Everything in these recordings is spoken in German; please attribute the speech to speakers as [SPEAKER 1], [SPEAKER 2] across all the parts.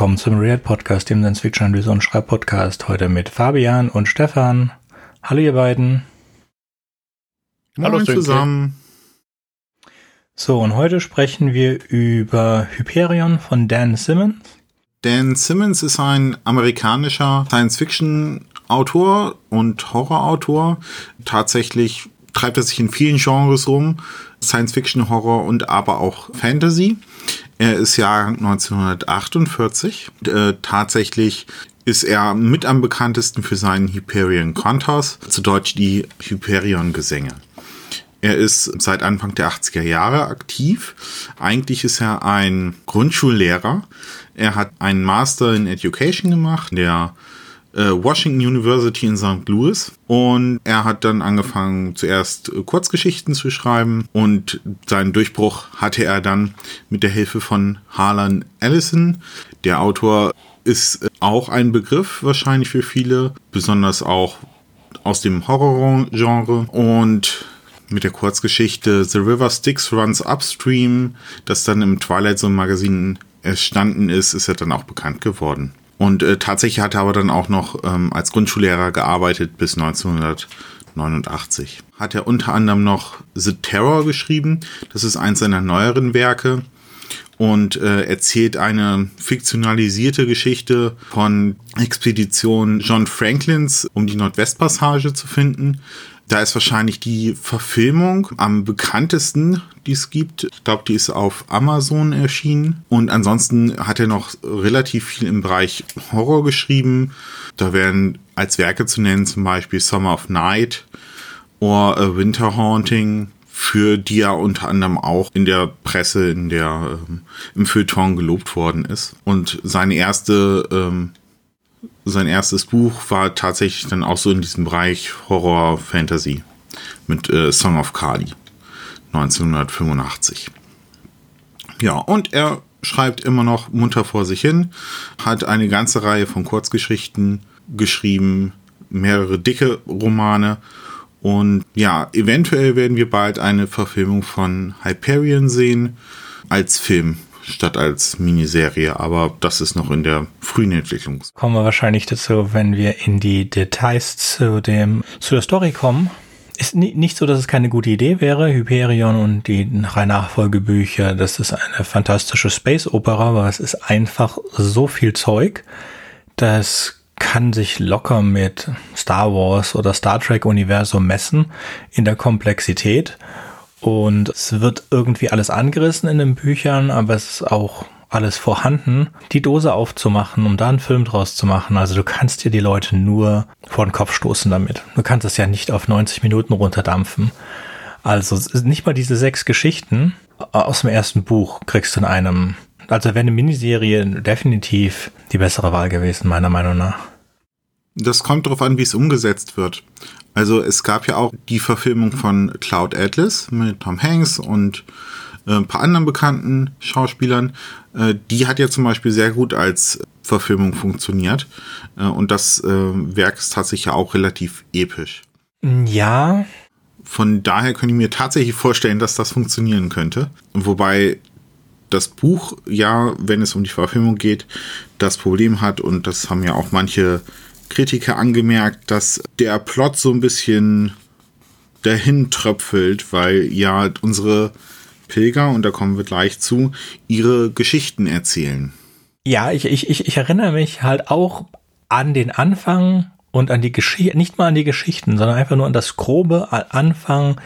[SPEAKER 1] Willkommen zum Real Podcast, dem Science Fiction Analyse und Schreib Podcast. Heute mit Fabian und Stefan. Hallo ihr beiden.
[SPEAKER 2] Hallo Moin zusammen.
[SPEAKER 1] So, und heute sprechen wir über Hyperion von Dan Simmons.
[SPEAKER 2] Dan Simmons ist ein amerikanischer Science-Fiction-Autor und Horrorautor. Tatsächlich treibt er sich in vielen Genres rum. Science-Fiction, Horror und aber auch Fantasy. Er ist Jahrgang 1948. Äh, tatsächlich ist er mit am bekanntesten für seinen Hyperion Cantos, zu Deutsch die Hyperion-Gesänge. Er ist seit Anfang der 80er Jahre aktiv. Eigentlich ist er ein Grundschullehrer. Er hat einen Master in Education gemacht, der Washington University in St. Louis. Und er hat dann angefangen, zuerst äh, Kurzgeschichten zu schreiben. Und seinen Durchbruch hatte er dann mit der Hilfe von Harlan Ellison. Der Autor ist äh, auch ein Begriff wahrscheinlich für viele, besonders auch aus dem Horror-Genre. Und mit der Kurzgeschichte The River Styx Runs Upstream, das dann im Twilight Zone Magazin erstanden ist, ist er dann auch bekannt geworden. Und äh, tatsächlich hat er aber dann auch noch ähm, als Grundschullehrer gearbeitet bis 1989. Hat er unter anderem noch The Terror geschrieben. Das ist eins seiner neueren Werke und äh, erzählt eine fiktionalisierte Geschichte von Expedition John Franklins, um die Nordwestpassage zu finden. Da ist wahrscheinlich die Verfilmung am bekanntesten, die es gibt. Ich glaube, die ist auf Amazon erschienen. Und ansonsten hat er noch relativ viel im Bereich Horror geschrieben. Da wären als Werke zu nennen zum Beispiel Summer of Night oder Winter Haunting, für die er unter anderem auch in der Presse, in der ähm, im Feuilleton gelobt worden ist. Und seine erste ähm, sein erstes Buch war tatsächlich dann auch so in diesem Bereich Horror Fantasy mit äh, Song of Kali 1985. Ja, und er schreibt immer noch munter vor sich hin, hat eine ganze Reihe von Kurzgeschichten geschrieben, mehrere dicke Romane und ja, eventuell werden wir bald eine Verfilmung von Hyperion sehen als Film statt als Miniserie, aber das ist noch in der frühen Entwicklung.
[SPEAKER 1] Kommen wir wahrscheinlich dazu, wenn wir in die Details zu dem, zu der Story kommen. Ist nicht so, dass es keine gute Idee wäre. Hyperion und die drei Nachfolgebücher, das ist eine fantastische Space-Opera, aber es ist einfach so viel Zeug, das kann sich locker mit Star Wars oder Star Trek Universum messen in der Komplexität. Und es wird irgendwie alles angerissen in den Büchern, aber es ist auch alles vorhanden, die Dose aufzumachen, um da einen Film draus zu machen. Also du kannst dir die Leute nur vor den Kopf stoßen damit. Du kannst es ja nicht auf 90 Minuten runterdampfen. Also nicht mal diese sechs Geschichten aus dem ersten Buch kriegst du in einem. Also wäre eine Miniserie definitiv die bessere Wahl gewesen, meiner Meinung nach.
[SPEAKER 2] Das kommt darauf an, wie es umgesetzt wird. Also es gab ja auch die Verfilmung von Cloud Atlas mit Tom Hanks und äh, ein paar anderen bekannten Schauspielern. Äh, die hat ja zum Beispiel sehr gut als Verfilmung funktioniert. Äh, und das Werk ist tatsächlich ja auch relativ episch.
[SPEAKER 1] Ja.
[SPEAKER 2] Von daher könnte ich mir tatsächlich vorstellen, dass das funktionieren könnte. Wobei das Buch ja, wenn es um die Verfilmung geht, das Problem hat, und das haben ja auch manche Kritiker angemerkt, dass der Plot so ein bisschen dahin tröpfelt, weil ja unsere Pilger, und da kommen wir gleich zu, ihre Geschichten erzählen.
[SPEAKER 1] Ja, ich, ich, ich, ich erinnere mich halt auch an den Anfang und an die Geschichte, nicht mal an die Geschichten, sondern einfach nur an das grobe Anfang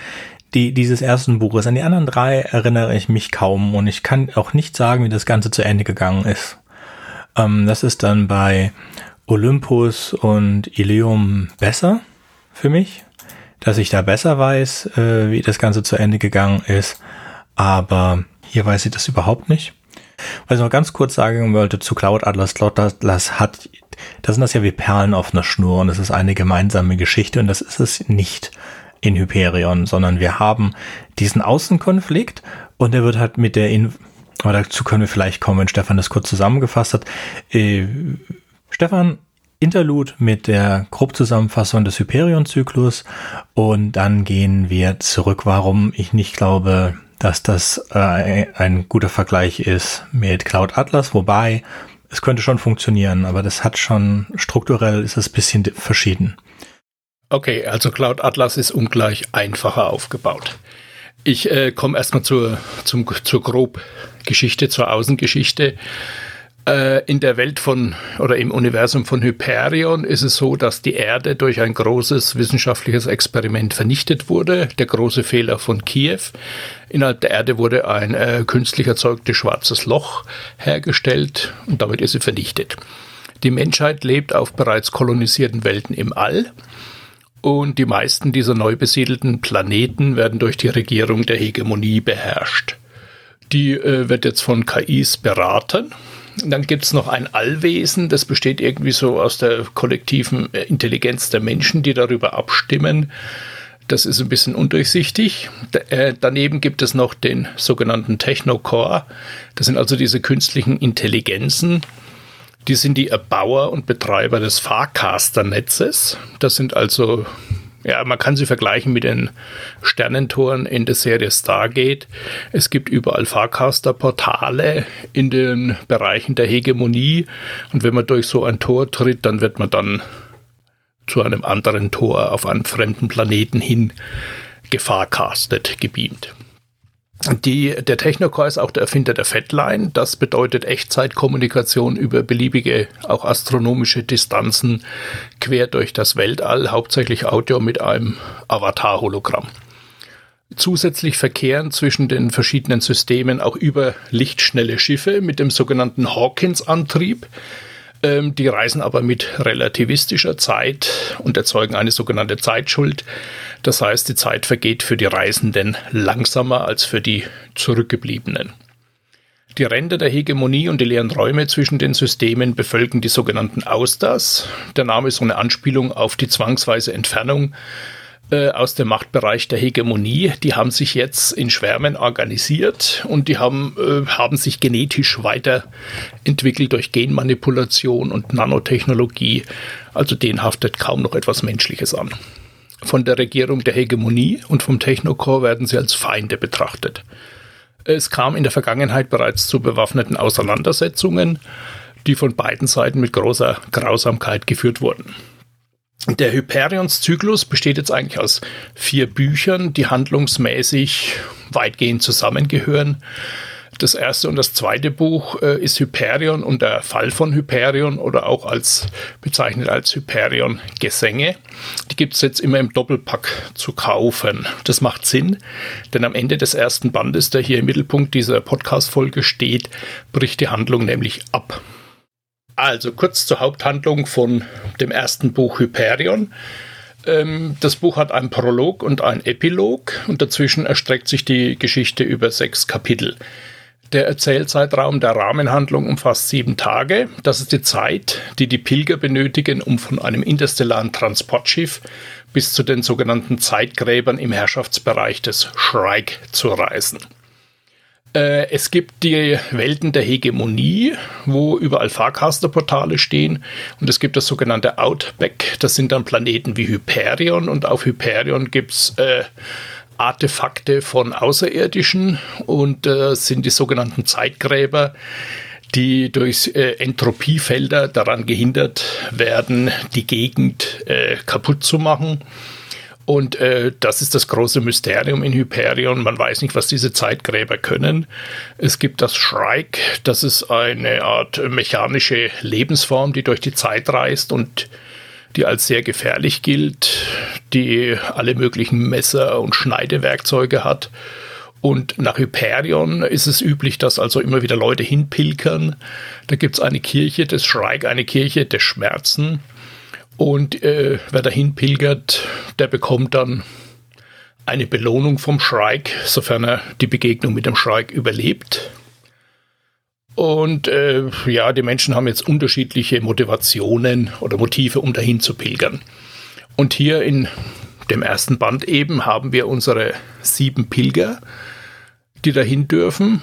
[SPEAKER 1] die, dieses ersten Buches. An die anderen drei erinnere ich mich kaum und ich kann auch nicht sagen, wie das Ganze zu Ende gegangen ist. Ähm, das ist dann bei Olympus und Ilium besser für mich, dass ich da besser weiß, äh, wie das Ganze zu Ende gegangen ist. Aber hier weiß ich das überhaupt nicht. Was ich noch ganz kurz sagen wollte zu Cloud Atlas. Cloud Atlas hat, das sind das ja wie Perlen auf einer Schnur und es ist eine gemeinsame Geschichte und das ist es nicht in Hyperion, sondern wir haben diesen Außenkonflikt und der wird halt mit der, in aber dazu können wir vielleicht kommen, wenn Stefan das kurz zusammengefasst hat. Äh, Stefan, Interlude mit der Grobzusammenfassung des Hyperion-Zyklus und dann gehen wir zurück, warum ich nicht glaube, dass das äh, ein guter Vergleich ist mit Cloud Atlas, wobei es könnte schon funktionieren, aber das hat schon, strukturell ist es ein bisschen verschieden.
[SPEAKER 3] Okay, also Cloud Atlas ist ungleich einfacher aufgebaut. Ich äh, komme erstmal zur, zur Grobgeschichte, zur Außengeschichte. Äh, in der Welt von oder im Universum von Hyperion ist es so, dass die Erde durch ein großes wissenschaftliches Experiment vernichtet wurde. Der große Fehler von Kiew. Innerhalb der Erde wurde ein äh, künstlich erzeugtes schwarzes Loch hergestellt und damit ist sie vernichtet. Die Menschheit lebt auf bereits kolonisierten Welten im All. Und die meisten dieser neu besiedelten Planeten werden durch die Regierung der Hegemonie beherrscht. Die äh, wird jetzt von KIs beraten dann gibt es noch ein Allwesen, das besteht irgendwie so aus der kollektiven äh, Intelligenz der Menschen, die darüber abstimmen. Das ist ein bisschen undurchsichtig. Äh, daneben gibt es noch den sogenannten Technocore. Das sind also diese künstlichen Intelligenzen. Die sind die Erbauer und Betreiber des Farcaster-Netzes. Das sind also ja, man kann sie vergleichen mit den Sternentoren in der Serie Stargate. Es gibt überall Farcaster-Portale in den Bereichen der Hegemonie. Und wenn man durch so ein Tor tritt, dann wird man dann zu einem anderen Tor auf einem fremden Planeten hin gefahrcastet, gebeamt. Die, der Technocore ist auch der Erfinder der Fatline. Das bedeutet Echtzeitkommunikation über beliebige, auch astronomische Distanzen quer durch das Weltall, hauptsächlich Audio mit einem Avatar-Hologramm. Zusätzlich verkehren zwischen den verschiedenen Systemen auch über lichtschnelle Schiffe mit dem sogenannten Hawkins-Antrieb. Ähm, die reisen aber mit relativistischer Zeit und erzeugen eine sogenannte Zeitschuld. Das heißt, die Zeit vergeht für die Reisenden langsamer als für die Zurückgebliebenen. Die Ränder der Hegemonie und die leeren Räume zwischen den Systemen bevölkern die sogenannten Austers. Der Name ist so eine Anspielung auf die zwangsweise Entfernung äh, aus dem Machtbereich der Hegemonie. Die haben sich jetzt in Schwärmen organisiert und die haben, äh, haben sich genetisch weiterentwickelt durch Genmanipulation und Nanotechnologie. Also denen haftet kaum noch etwas Menschliches an. Von der Regierung der Hegemonie und vom Technocore werden sie als Feinde betrachtet. Es kam in der Vergangenheit bereits zu bewaffneten Auseinandersetzungen, die von beiden Seiten mit großer Grausamkeit geführt wurden. Der Hyperions-Zyklus besteht jetzt eigentlich aus vier Büchern, die handlungsmäßig weitgehend zusammengehören. Das erste und das zweite Buch äh, ist Hyperion und der Fall von Hyperion oder auch als bezeichnet als Hyperion Gesänge. Die gibt es jetzt immer im Doppelpack zu kaufen. Das macht Sinn, denn am Ende des ersten Bandes, der hier im Mittelpunkt dieser Podcast-Folge steht, bricht die Handlung nämlich ab. Also kurz zur Haupthandlung von dem ersten Buch Hyperion. Ähm, das Buch hat einen Prolog und einen Epilog und dazwischen erstreckt sich die Geschichte über sechs Kapitel. Der Erzählzeitraum der Rahmenhandlung umfasst sieben Tage. Das ist die Zeit, die die Pilger benötigen, um von einem interstellaren Transportschiff bis zu den sogenannten Zeitgräbern im Herrschaftsbereich des Shrike zu reisen. Äh, es gibt die Welten der Hegemonie, wo überall Farcaster-Portale stehen. Und es gibt das sogenannte Outback. Das sind dann Planeten wie Hyperion. Und auf Hyperion gibt es äh, Artefakte von Außerirdischen. Und äh, sind die sogenannten Zeitgräber, die durch äh, Entropiefelder daran gehindert werden, die Gegend äh, kaputt zu machen. Und äh, das ist das große Mysterium in Hyperion. Man weiß nicht, was diese Zeitgräber können. Es gibt das Shrike, das ist eine Art mechanische Lebensform, die durch die Zeit reist und die als sehr gefährlich gilt, die alle möglichen Messer und Schneidewerkzeuge hat. Und nach Hyperion ist es üblich, dass also immer wieder Leute hinpilkern. Da gibt es eine Kirche des Shrike, eine Kirche des Schmerzen. Und äh, wer dahin pilgert, der bekommt dann eine Belohnung vom Shrike, sofern er die Begegnung mit dem Shrike überlebt. Und äh, ja, die Menschen haben jetzt unterschiedliche Motivationen oder Motive, um dahin zu pilgern. Und hier in dem ersten Band eben haben wir unsere sieben Pilger, die dahin dürfen.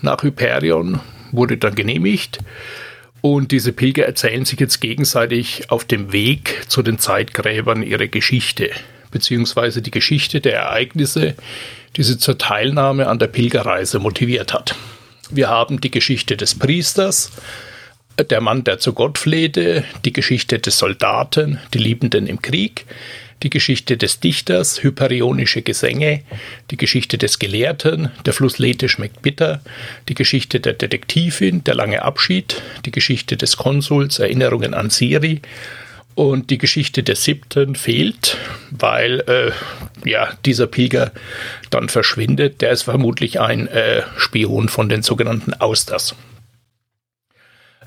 [SPEAKER 3] Nach Hyperion wurde dann genehmigt. Und diese Pilger erzählen sich jetzt gegenseitig auf dem Weg zu den Zeitgräbern ihre Geschichte, beziehungsweise die Geschichte der Ereignisse, die sie zur Teilnahme an der Pilgerreise motiviert hat. Wir haben die Geschichte des Priesters, Der Mann, der zu Gott flehte, die Geschichte des Soldaten, die Liebenden im Krieg, die Geschichte des Dichters, hyperionische Gesänge, die Geschichte des Gelehrten, der Fluss Lethe schmeckt bitter, die Geschichte der Detektivin, der lange Abschied, die Geschichte des Konsuls, Erinnerungen an Siri und die Geschichte der siebten fehlt, weil äh, ja, dieser Pilger dann verschwindet. Der ist vermutlich ein äh, Spion von den sogenannten Austers.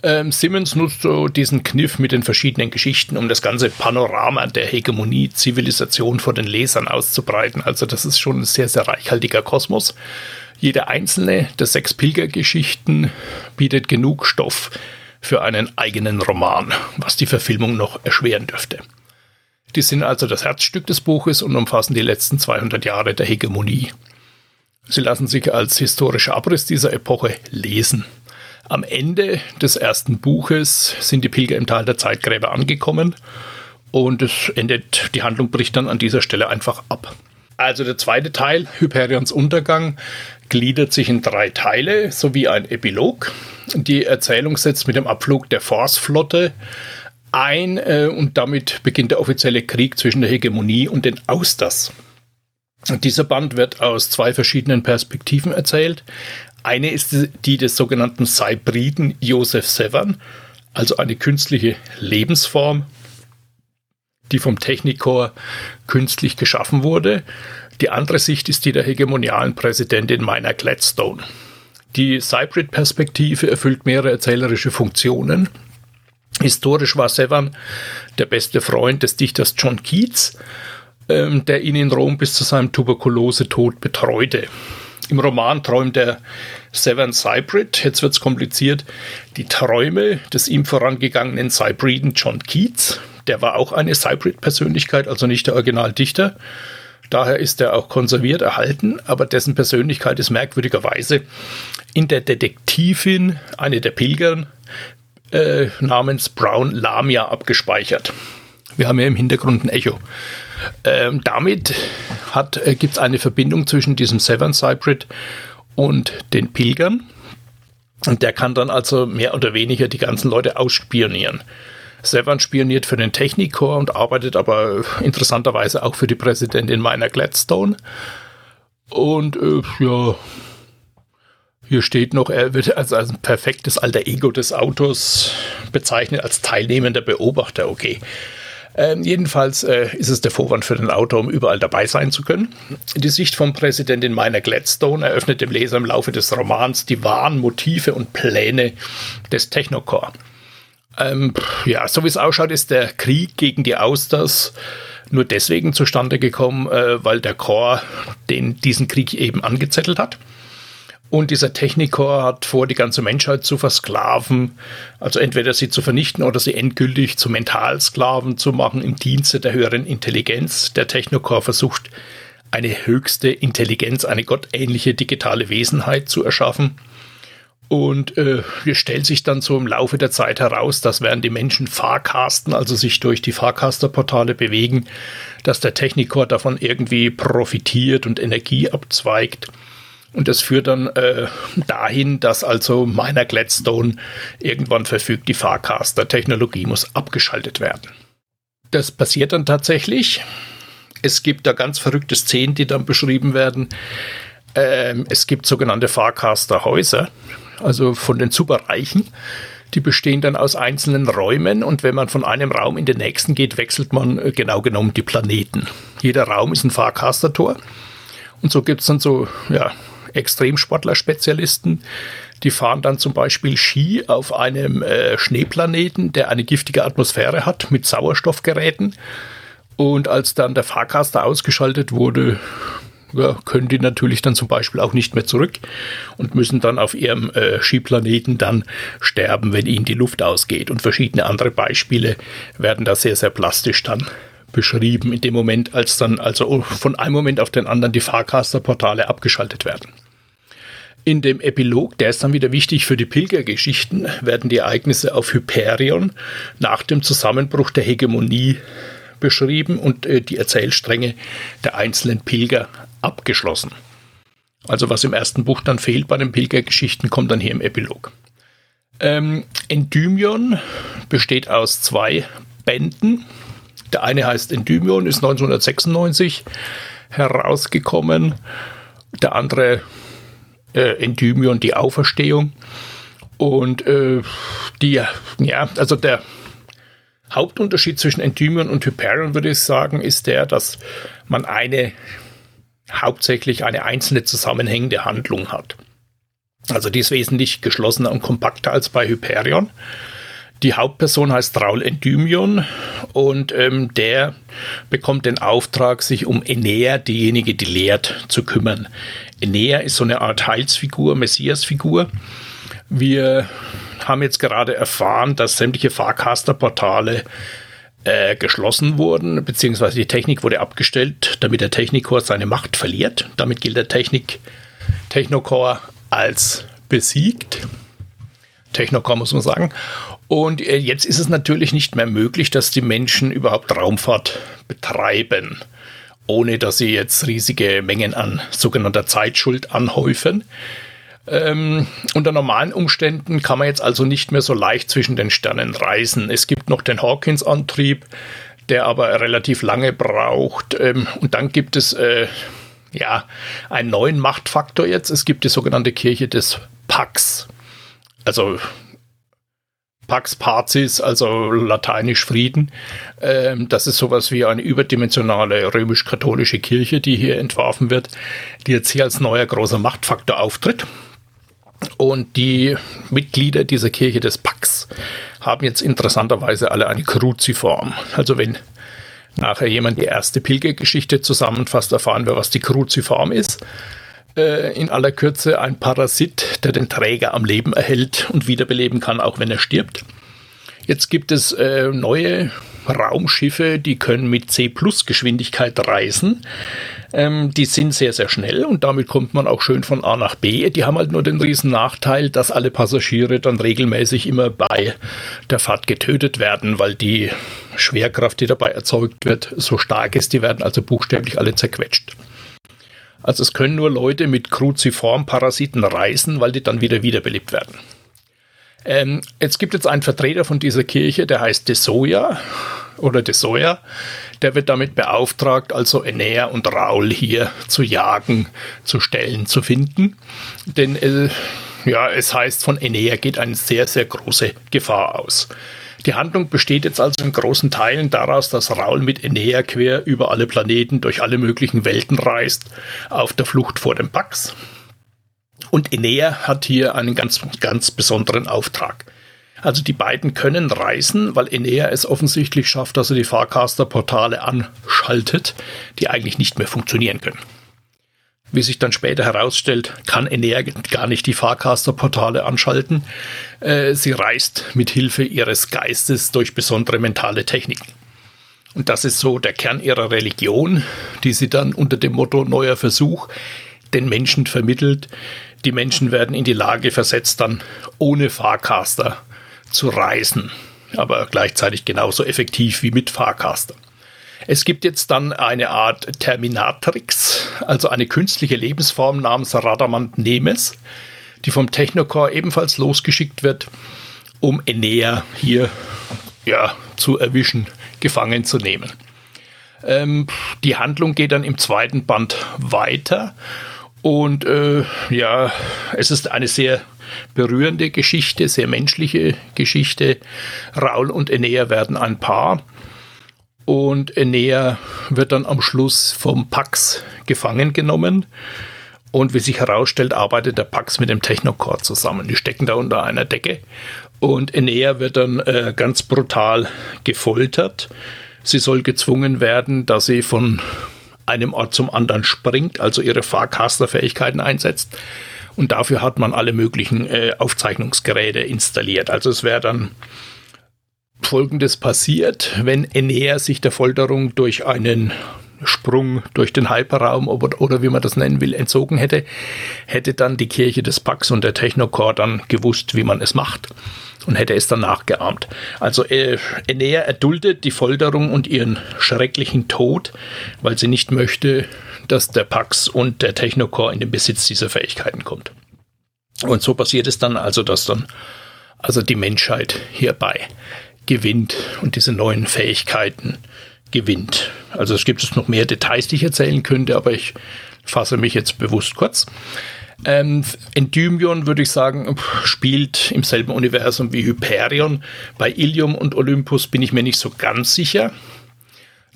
[SPEAKER 3] Ähm, Simmons nutzt so diesen Kniff mit den verschiedenen Geschichten, um das ganze Panorama der Hegemonie, Zivilisation vor den Lesern auszubreiten. Also das ist schon ein sehr, sehr reichhaltiger Kosmos. Jede einzelne der sechs Pilgergeschichten bietet genug Stoff für einen eigenen Roman, was die Verfilmung noch erschweren dürfte. Die sind also das Herzstück des Buches und umfassen die letzten 200 Jahre der Hegemonie. Sie lassen sich als historischer Abriss dieser Epoche lesen. Am Ende des ersten Buches sind die Pilger im Tal der Zeitgräber angekommen und es endet, die Handlung bricht dann an dieser Stelle einfach ab. Also der zweite Teil, Hyperions Untergang, gliedert sich in drei Teile sowie ein Epilog. Die Erzählung setzt mit dem Abflug der Force-Flotte ein äh, und damit beginnt der offizielle Krieg zwischen der Hegemonie und den Austers. Dieser Band wird aus zwei verschiedenen Perspektiven erzählt. Eine ist die des sogenannten Cybriden Joseph Severn, also eine künstliche Lebensform, die vom Technikor künstlich geschaffen wurde. Die andere Sicht ist die der hegemonialen Präsidentin Minor Gladstone. Die Cybrid-Perspektive erfüllt mehrere erzählerische Funktionen. Historisch war Severn der beste Freund des Dichters John Keats, ähm, der ihn in Rom bis zu seinem Tuberkulose-Tod betreute. Im Roman träumt der Seven Cybrid, jetzt wird es kompliziert, die Träume des ihm vorangegangenen Cybriden John Keats. Der war auch eine Cybrid-Persönlichkeit, also nicht der Originaldichter. Daher ist er auch konserviert erhalten, aber dessen Persönlichkeit ist merkwürdigerweise in der Detektivin, eine der Pilgern, äh, namens Brown Lamia abgespeichert. Wir haben ja im Hintergrund ein Echo. Ähm, damit äh, gibt es eine Verbindung zwischen diesem Severn Cybrid und den Pilgern. Und der kann dann also mehr oder weniger die ganzen Leute ausspionieren. Severn spioniert für den Technikor und arbeitet aber interessanterweise auch für die Präsidentin Minor Gladstone. Und äh, ja, hier steht noch, er wird als, als ein perfektes alter Ego des Autors bezeichnet, als teilnehmender Beobachter. Okay. Ähm, jedenfalls äh, ist es der Vorwand für den Autor, um überall dabei sein zu können. Die Sicht von Präsidentin Minor Gladstone eröffnet dem Leser im Laufe des Romans die wahren Motive und Pläne des Technocore. Ähm, ja, so wie es ausschaut, ist der Krieg gegen die Austers nur deswegen zustande gekommen, äh, weil der Chor den, diesen Krieg eben angezettelt hat. Und dieser Technikor hat vor, die ganze Menschheit zu versklaven, also entweder sie zu vernichten oder sie endgültig zu Mentalsklaven zu machen im Dienste der höheren Intelligenz. Der Technikor versucht, eine höchste Intelligenz, eine gottähnliche digitale Wesenheit zu erschaffen. Und äh, es stellt sich dann so im Laufe der Zeit heraus, dass während die Menschen Fahrcasten, also sich durch die Fahrcaster-Portale bewegen, dass der Technikor davon irgendwie profitiert und Energie abzweigt und das führt dann äh, dahin, dass also meiner Gladstone irgendwann verfügt, die Farcaster-Technologie muss abgeschaltet werden. Das passiert dann tatsächlich. Es gibt da ganz verrückte Szenen, die dann beschrieben werden. Ähm, es gibt sogenannte Farcaster-Häuser, also von den Superreichen. Die bestehen dann aus einzelnen Räumen und wenn man von einem Raum in den nächsten geht, wechselt man äh, genau genommen die Planeten. Jeder Raum ist ein Farcaster-Tor. Und so gibt es dann so, ja, Extremsportler-Spezialisten. Die fahren dann zum Beispiel Ski auf einem äh, Schneeplaneten, der eine giftige Atmosphäre hat, mit Sauerstoffgeräten. Und als dann der Fahrcaster ausgeschaltet wurde, ja, können die natürlich dann zum Beispiel auch nicht mehr zurück und müssen dann auf ihrem äh, Skiplaneten dann sterben, wenn ihnen die Luft ausgeht. Und verschiedene andere Beispiele werden da sehr, sehr plastisch dann beschrieben in dem Moment, als dann also von einem Moment auf den anderen die Fahrcaster-Portale abgeschaltet werden. In dem Epilog, der ist dann wieder wichtig für die Pilgergeschichten, werden die Ereignisse auf Hyperion nach dem Zusammenbruch der Hegemonie beschrieben und äh, die Erzählstränge der einzelnen Pilger abgeschlossen. Also was im ersten Buch dann fehlt bei den Pilgergeschichten, kommt dann hier im Epilog. Ähm, Endymion besteht aus zwei Bänden. Der eine heißt Endymion, ist 1996 herausgekommen. Der andere äh, Endymion, die Auferstehung. Und äh, die, ja, also der Hauptunterschied zwischen Endymion und Hyperion, würde ich sagen, ist der, dass man eine hauptsächlich eine einzelne zusammenhängende Handlung hat. Also die ist wesentlich geschlossener und kompakter als bei Hyperion. Die Hauptperson heißt Raul Endymion und ähm, der bekommt den Auftrag, sich um Enea, diejenige, die lehrt, zu kümmern. Enea ist so eine Art Heilsfigur, Messiasfigur. Wir haben jetzt gerade erfahren, dass sämtliche Farcaster-Portale äh, geschlossen wurden, beziehungsweise die Technik wurde abgestellt, damit der Technicore seine Macht verliert. Damit gilt der Technik Technocore als besiegt. Technocore muss man sagen. Und äh, jetzt ist es natürlich nicht mehr möglich, dass die Menschen überhaupt Raumfahrt betreiben, ohne dass sie jetzt riesige Mengen an sogenannter Zeitschuld anhäufen. Ähm, unter normalen Umständen kann man jetzt also nicht mehr so leicht zwischen den Sternen reisen. Es gibt noch den Hawkins-Antrieb, der aber relativ lange braucht. Ähm, und dann gibt es äh, ja einen neuen Machtfaktor jetzt. Es gibt die sogenannte Kirche des Pax. Also Pax Pazis, also lateinisch Frieden. Ähm, das ist sowas wie eine überdimensionale römisch-katholische Kirche, die hier entworfen wird, die jetzt hier als neuer großer Machtfaktor auftritt. Und die Mitglieder dieser Kirche des Pax haben jetzt interessanterweise alle eine Kruziform. Also wenn nachher jemand die erste Pilgergeschichte zusammenfasst, erfahren wir, was die Kruziform ist. Äh, in aller Kürze ein Parasit, der den Träger am Leben erhält und wiederbeleben kann, auch wenn er stirbt. Jetzt gibt es äh, neue Raumschiffe, die können mit C-Plus-Geschwindigkeit reisen. Ähm, die sind sehr, sehr schnell und damit kommt man auch schön von A nach B. Die haben halt nur den riesen Nachteil, dass alle Passagiere dann regelmäßig immer bei der Fahrt getötet werden, weil die Schwerkraft, die dabei erzeugt wird, so stark ist. Die werden also buchstäblich alle zerquetscht. Also es können nur Leute mit Kruziform-Parasiten reisen, weil die dann wieder wiederbelebt werden. Ähm, jetzt gibt es einen Vertreter von dieser Kirche, der heißt De Soja oder De Soja. Der wird damit beauftragt, also Enea und Raul hier zu jagen, zu stellen, zu finden. Denn äh, ja, es heißt, von Enea geht eine sehr, sehr große Gefahr aus. Die Handlung besteht jetzt also in großen Teilen daraus, dass Raul mit Enea quer über alle Planeten durch alle möglichen Welten reist, auf der Flucht vor dem Pax. Und Enea hat hier einen ganz, ganz besonderen Auftrag. Also die beiden können reisen, weil Enea es offensichtlich schafft, dass er die Farcaster-Portale anschaltet, die eigentlich nicht mehr funktionieren können. Wie sich dann später herausstellt, kann Enea gar nicht die Farcaster-Portale anschalten. Äh, sie reist mit Hilfe ihres Geistes durch besondere mentale Techniken. Und das ist so der Kern ihrer Religion, die sie dann unter dem Motto neuer Versuch den Menschen vermittelt. Die Menschen werden in die Lage versetzt, dann ohne Farcaster zu reisen, aber gleichzeitig genauso effektiv wie mit Farcaster. Es gibt jetzt dann eine Art Terminatrix, also eine künstliche Lebensform namens Radamant Nemes, die vom Technocore ebenfalls losgeschickt wird, um Enea hier ja, zu erwischen, gefangen zu nehmen. Ähm, die Handlung geht dann im zweiten Band weiter und äh, ja, es ist eine sehr berührende Geschichte, sehr menschliche Geschichte. Raul und Enea werden ein Paar und Enea wird dann am Schluss vom Pax gefangen genommen. Und wie sich herausstellt, arbeitet der Pax mit dem Technocore zusammen. Die stecken da unter einer Decke. Und Enea wird dann äh, ganz brutal gefoltert. Sie soll gezwungen werden, dass sie von einem Ort zum anderen springt, also ihre Fahrcaster-Fähigkeiten einsetzt. Und dafür hat man alle möglichen äh, Aufzeichnungsgeräte installiert. Also es wäre dann Folgendes passiert, wenn Enea sich der Folterung durch einen Sprung durch den Hyperraum oder, wie man das nennen will, entzogen hätte, hätte dann die Kirche des Pax und der Technocore dann gewusst, wie man es macht und hätte es dann nachgeahmt. Also äh, Enea erduldet die Folterung und ihren schrecklichen Tod, weil sie nicht möchte, dass der Pax und der Technocore in den Besitz dieser Fähigkeiten kommt. Und so passiert es dann also, dass dann also die Menschheit hierbei gewinnt und diese neuen Fähigkeiten gewinnt. Also es gibt noch mehr Details, die ich erzählen könnte, aber ich fasse mich jetzt bewusst kurz. Ähm, Endymion, würde ich sagen, spielt im selben Universum wie Hyperion. Bei Ilium und Olympus bin ich mir nicht so ganz sicher.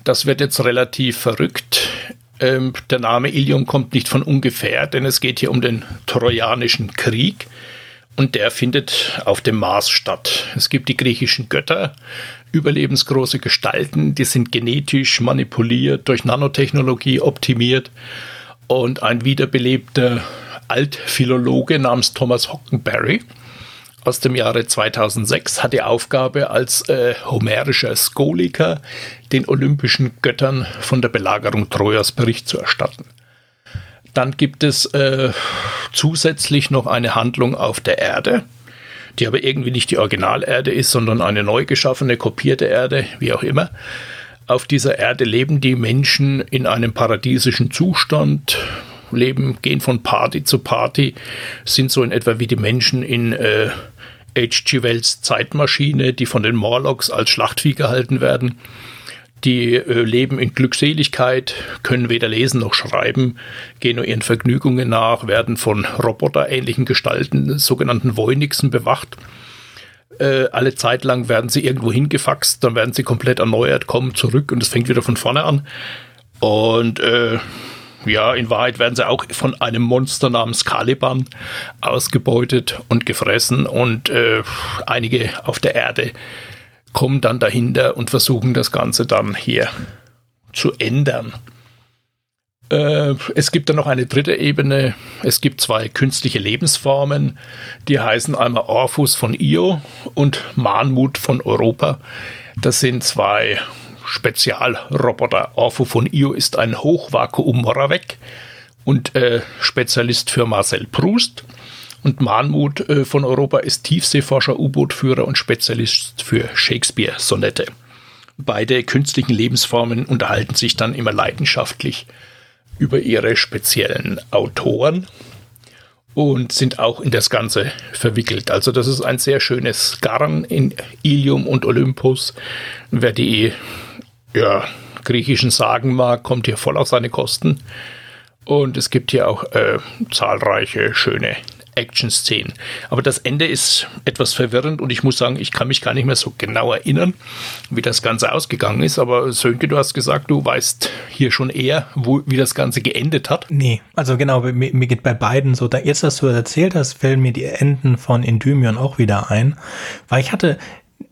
[SPEAKER 3] Das wird jetzt relativ verrückt. Ähm, der Name Ilium kommt nicht von ungefähr, denn es geht hier um den Trojanischen Krieg. Und der findet auf dem Mars statt. Es gibt die griechischen Götter, überlebensgroße Gestalten, die sind genetisch manipuliert, durch Nanotechnologie optimiert. Und ein wiederbelebter Altphilologe namens Thomas Hockenberry aus dem Jahre 2006 hat die Aufgabe, als äh, homerischer Skoliker den olympischen Göttern von der Belagerung Trojas Bericht zu erstatten. Dann gibt es äh, zusätzlich noch eine Handlung auf der Erde, die aber irgendwie nicht die Originalerde ist, sondern eine neu geschaffene, kopierte Erde, wie auch immer. Auf dieser Erde leben die Menschen in einem paradiesischen Zustand, leben, gehen von Party zu Party, sind so in etwa wie die Menschen in äh, H.G. Wells Zeitmaschine, die von den Morlocks als Schlachtvieh gehalten werden. Die äh, leben in Glückseligkeit, können weder lesen noch schreiben, gehen nur ihren Vergnügungen nach, werden von roboterähnlichen Gestalten, sogenannten Voynixen, bewacht. Äh, alle Zeit lang werden sie irgendwo hingefaxt, dann werden sie komplett erneuert, kommen zurück und es fängt wieder von vorne an. Und äh, ja, in Wahrheit werden sie auch von einem Monster namens Caliban ausgebeutet und gefressen und äh, einige auf der Erde kommen dann dahinter und versuchen das Ganze dann hier zu ändern. Äh, es gibt dann noch eine dritte Ebene. Es gibt zwei künstliche Lebensformen, die heißen einmal Orphus von Io und Manmut von Europa. Das sind zwei Spezialroboter. Orpho von Io ist ein Hochvakuum-Moravec und äh, Spezialist für Marcel Proust. Und Mahmut äh, von Europa ist Tiefseeforscher, U-Boot-Führer und Spezialist für Shakespeare-Sonette. Beide künstlichen Lebensformen unterhalten sich dann immer leidenschaftlich über ihre speziellen Autoren und sind auch in das Ganze verwickelt. Also das ist ein sehr schönes Garn in Ilium und Olympus. Wer die ja, griechischen Sagen mag, kommt hier voll auf seine Kosten. Und es gibt hier auch äh, zahlreiche schöne Action-Szenen. Aber das Ende ist etwas verwirrend und ich muss sagen, ich kann mich gar nicht mehr so genau erinnern, wie das Ganze ausgegangen ist. Aber Sönke, du hast gesagt, du weißt hier schon eher, wo, wie das Ganze geendet hat.
[SPEAKER 1] Nee, also genau, mir, mir geht bei beiden so, da jetzt, dass du erzählt hast, fällen mir die Enden von Endymion auch wieder ein, weil ich hatte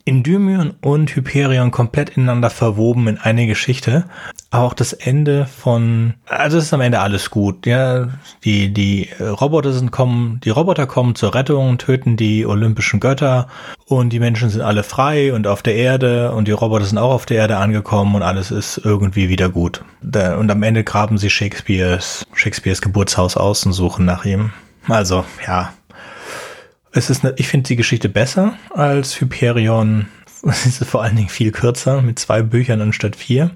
[SPEAKER 1] Endymion und Hyperion komplett ineinander verwoben in eine Geschichte. Auch das Ende von, also es ist am Ende alles gut. Ja, die die Roboter sind kommen, die Roboter kommen zur Rettung, töten die olympischen Götter und die Menschen sind alle frei und auf der Erde und die Roboter sind auch auf der Erde angekommen und alles ist irgendwie wieder gut. Und am Ende graben sie Shakespeares Shakespeares Geburtshaus aus und suchen nach ihm. Also ja, es ist eine, ich finde die Geschichte besser als Hyperion. Es ist vor allen Dingen viel kürzer mit zwei Büchern anstatt vier.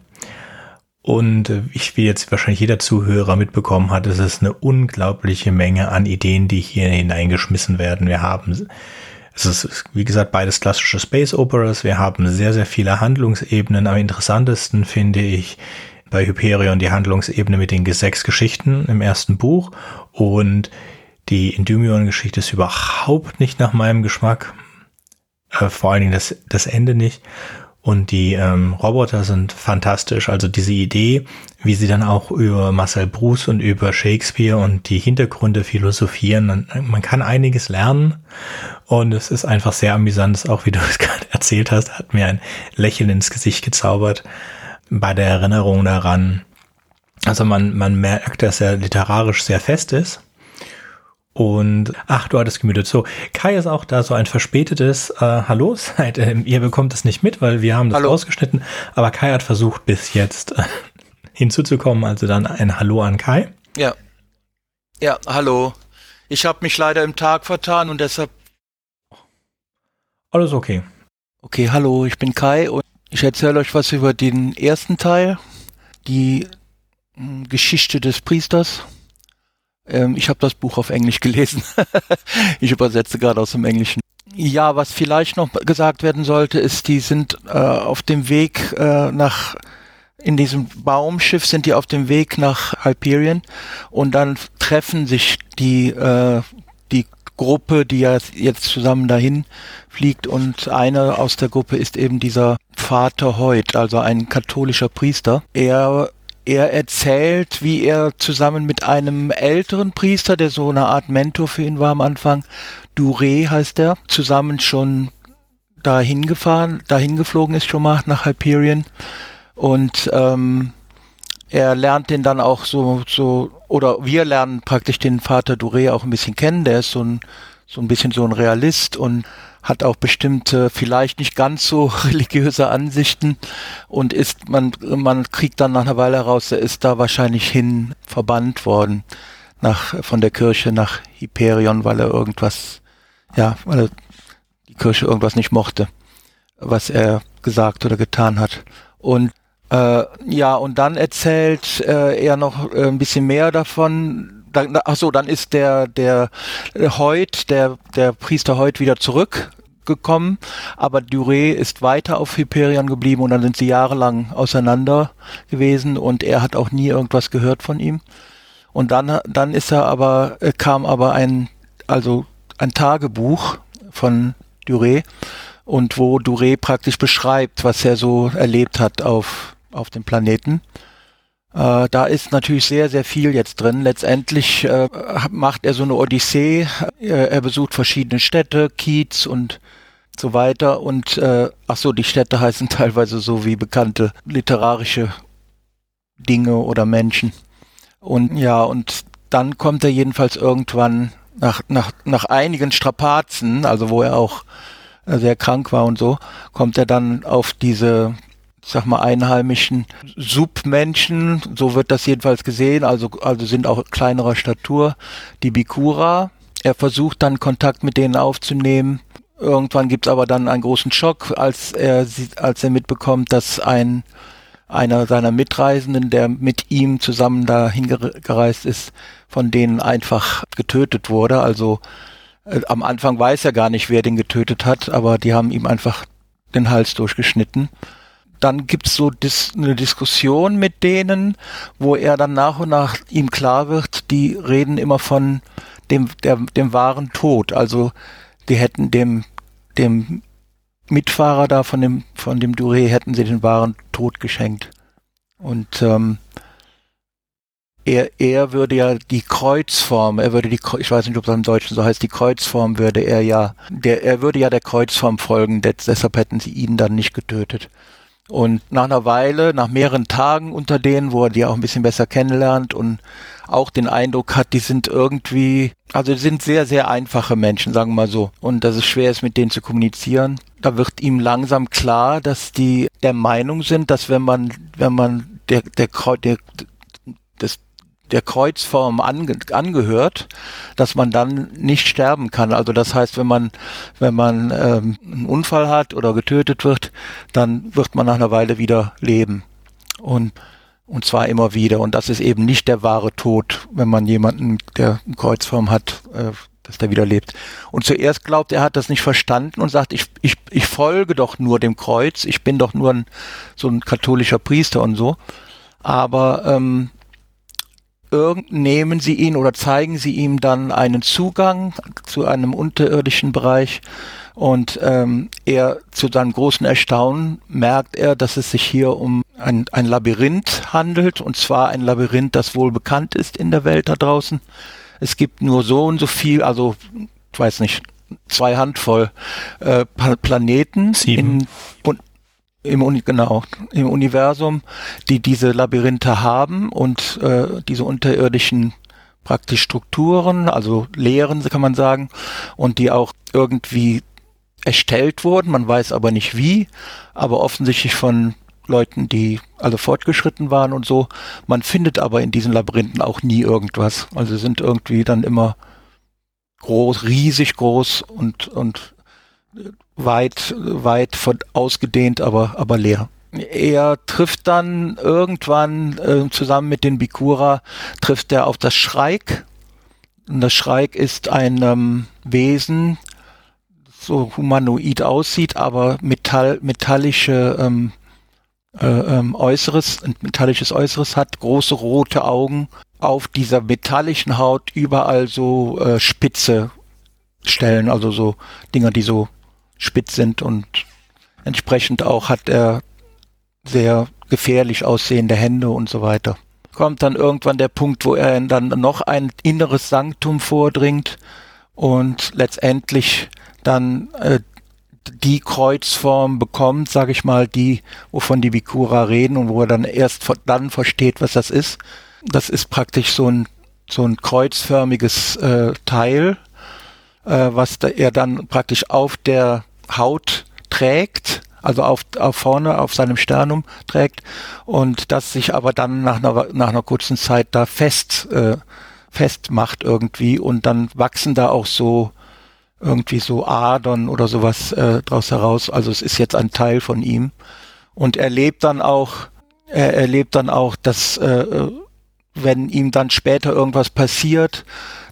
[SPEAKER 1] Und äh, ich, wie jetzt wahrscheinlich jeder Zuhörer mitbekommen hat, es ist eine unglaubliche Menge an Ideen, die hier hineingeschmissen werden. Wir haben, es ist, wie gesagt, beides klassische Space Operas. Wir haben sehr, sehr viele Handlungsebenen. Am interessantesten finde ich bei Hyperion die Handlungsebene mit den sechs Geschichten im ersten Buch und die Endymion-Geschichte ist überhaupt nicht nach meinem Geschmack. Äh, vor allen Dingen das, das Ende nicht. Und die ähm, Roboter sind fantastisch. Also diese Idee, wie sie dann auch über Marcel Bruce und über Shakespeare und die Hintergründe philosophieren. Man, kann einiges lernen. Und es ist einfach sehr amüsant, auch wie du es gerade erzählt hast, hat mir ein Lächeln ins Gesicht gezaubert bei der Erinnerung daran. Also man, man merkt, dass er literarisch sehr fest ist und ach, du hattest gemütet. So, Kai ist auch da, so ein verspätetes äh, Hallo. Seid, äh, ihr bekommt es nicht mit, weil wir haben das Hallo. ausgeschnitten. Aber Kai hat versucht, bis jetzt äh, hinzuzukommen. Also dann ein Hallo an Kai.
[SPEAKER 4] Ja. Ja, hallo. Ich habe mich leider im Tag vertan und deshalb.
[SPEAKER 1] Alles okay.
[SPEAKER 4] Okay, hallo, ich bin Kai und ich erzähle euch was über den ersten Teil, die hm, Geschichte des Priesters. Ähm, ich habe das Buch auf Englisch gelesen. ich übersetze gerade aus dem Englischen. Ja, was vielleicht noch gesagt werden sollte, ist, die sind äh, auf dem Weg äh, nach in diesem Baumschiff sind die auf dem Weg nach Hyperion und dann treffen sich die äh, die Gruppe, die ja jetzt zusammen dahin fliegt und einer aus der Gruppe ist eben dieser Vater Heut, also ein katholischer Priester. Er er erzählt, wie er zusammen mit einem älteren Priester, der so eine Art Mentor für ihn war am Anfang, Duré heißt er, zusammen schon dahin gefahren, dahin geflogen ist schon mal nach Hyperion. Und ähm, er lernt den dann auch so, so, oder wir lernen praktisch den Vater Duré auch ein bisschen kennen, der ist so ein, so ein bisschen so ein Realist und hat auch bestimmte, vielleicht nicht ganz so religiöse Ansichten und ist, man, man kriegt dann nach einer Weile heraus, er ist da wahrscheinlich hin verbannt worden nach, von der Kirche nach Hyperion, weil er irgendwas, ja, weil er die Kirche irgendwas nicht mochte, was er gesagt oder getan hat. Und äh, ja, und dann erzählt äh, er noch äh, ein bisschen mehr davon. Dann, ach so, dann ist der der Heut, der der Priester Heut wieder zurückgekommen, aber Duré ist weiter auf Hyperion geblieben und dann sind sie jahrelang auseinander gewesen und er hat auch nie irgendwas gehört von ihm. Und dann dann ist er aber äh, kam aber ein also ein Tagebuch von Duré und wo Duré praktisch beschreibt, was er so erlebt hat auf auf dem Planeten. Äh, da ist natürlich sehr, sehr viel jetzt drin. Letztendlich äh, macht er so eine Odyssee. Er, besucht verschiedene Städte, Kiez und so weiter. Und äh, ach so, die Städte heißen teilweise so wie bekannte literarische Dinge oder Menschen. Und ja, und dann kommt er jedenfalls irgendwann nach, nach, nach einigen Strapazen, also wo er auch äh, sehr krank war und so, kommt er dann auf diese sag mal, einheimischen Submenschen, so wird das jedenfalls gesehen, also, also sind auch kleinerer Statur, die Bikura. Er versucht dann Kontakt mit denen aufzunehmen. Irgendwann gibt es aber dann einen großen Schock, als er, als er mitbekommt, dass ein einer seiner Mitreisenden, der mit ihm zusammen dahin gereist ist, von denen einfach getötet wurde. Also äh, am Anfang weiß er gar nicht, wer den getötet hat, aber die haben ihm einfach den Hals durchgeschnitten dann gibt's so dis eine Diskussion mit denen, wo er dann nach und nach ihm klar wird, die reden immer von dem, der, dem wahren Tod. Also die hätten dem, dem Mitfahrer da von dem, von dem Duré hätten sie den wahren Tod geschenkt. Und ähm, er, er würde ja die Kreuzform, er würde die, ich weiß nicht, ob das im Deutschen so heißt, die Kreuzform würde er ja, der, er würde ja der Kreuzform folgen, deshalb hätten sie ihn dann nicht getötet. Und nach einer Weile, nach mehreren Tagen unter denen, wo er die auch ein bisschen besser kennenlernt und auch den Eindruck hat, die sind irgendwie, also die sind sehr, sehr einfache Menschen, sagen wir mal so. Und dass es schwer ist, mit denen zu kommunizieren. Da wird ihm langsam klar, dass die der Meinung sind, dass wenn man, wenn man der, der, der, der Kreuzform ange angehört, dass man dann nicht sterben kann. Also das heißt, wenn man wenn man ähm, einen Unfall hat oder getötet wird, dann wird man nach einer Weile wieder leben und und zwar immer wieder. Und das ist eben nicht der wahre Tod, wenn man jemanden, der eine Kreuzform hat, äh, dass der wieder lebt. Und zuerst glaubt er, hat das nicht verstanden und sagt, ich, ich, ich folge doch nur dem Kreuz, ich bin doch nur ein, so ein katholischer Priester und so. Aber ähm, nehmen sie ihn oder zeigen sie ihm dann einen Zugang zu einem unterirdischen Bereich und ähm, er zu seinem großen Erstaunen merkt er, dass es sich hier um ein, ein Labyrinth handelt und zwar ein Labyrinth, das wohl bekannt ist in der Welt da draußen. Es gibt nur so und so viel, also ich weiß nicht, zwei Handvoll äh, Planeten
[SPEAKER 1] Sieben.
[SPEAKER 4] in, im Uni genau im Universum, die diese Labyrinthe haben und äh, diese unterirdischen praktisch Strukturen, also Lehren kann man sagen, und die auch irgendwie erstellt wurden. Man weiß aber nicht wie, aber offensichtlich von Leuten, die also fortgeschritten waren und so. Man findet aber in diesen Labyrinthen auch nie irgendwas. Also sind irgendwie dann immer groß, riesig groß und und weit, weit von ausgedehnt, aber, aber leer. Er trifft dann irgendwann äh, zusammen mit den Bikura trifft er auf das Schreik. Und das Schreik ist ein ähm, Wesen, so humanoid aussieht, aber Metall, metallische ähm, äh, ähm, Äußeres, ein metallisches Äußeres hat, große rote Augen, auf dieser metallischen Haut überall so äh, spitze Stellen, also so Dinger, die so spitz sind und entsprechend auch hat er sehr gefährlich aussehende Hände und so weiter. Kommt dann irgendwann der Punkt, wo er dann noch ein inneres Sanktum vordringt und letztendlich dann äh, die Kreuzform bekommt, sage ich mal, die, wovon die Bikura reden und wo er dann erst dann versteht, was das ist. Das ist praktisch so ein, so ein kreuzförmiges äh, Teil, äh, was da er dann praktisch auf der Haut trägt, also auf, auf vorne auf seinem Sternum trägt und das sich aber dann nach einer, nach einer kurzen Zeit da fest, äh, festmacht irgendwie und dann wachsen da auch so irgendwie so Adern oder sowas äh, draus heraus. Also es ist jetzt ein Teil von ihm. Und er lebt dann auch, er erlebt dann auch, dass äh, wenn ihm dann später irgendwas passiert,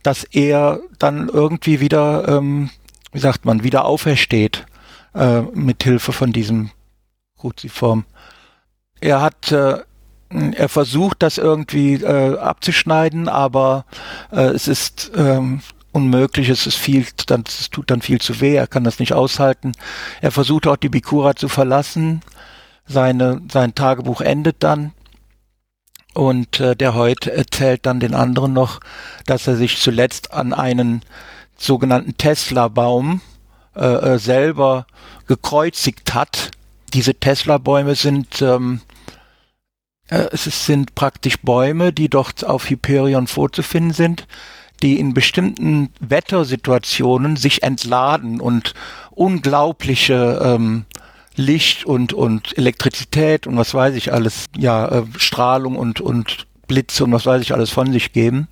[SPEAKER 4] dass er dann irgendwie wieder, ähm, wie sagt man, wieder aufersteht äh, mit Hilfe von diesem Kruziform. Er hat äh, er versucht das irgendwie äh, abzuschneiden, aber äh, es ist ähm, unmöglich, es ist viel, dann, es tut dann viel zu weh, er kann das nicht aushalten. Er versucht auch die Bikura zu verlassen. Seine, sein Tagebuch endet dann. Und äh, der heute erzählt dann den anderen noch, dass er sich zuletzt an einen sogenannten Tesla-Baum äh, äh selber gekreuzigt hat. Diese Tesla-Bäume sind ähm, äh, es sind praktisch Bäume, die dort auf Hyperion vorzufinden sind die in bestimmten Wettersituationen sich entladen und unglaubliche ähm, Licht und, und Elektrizität und was weiß ich alles, ja, äh, Strahlung und, und Blitze und was weiß ich alles von sich geben.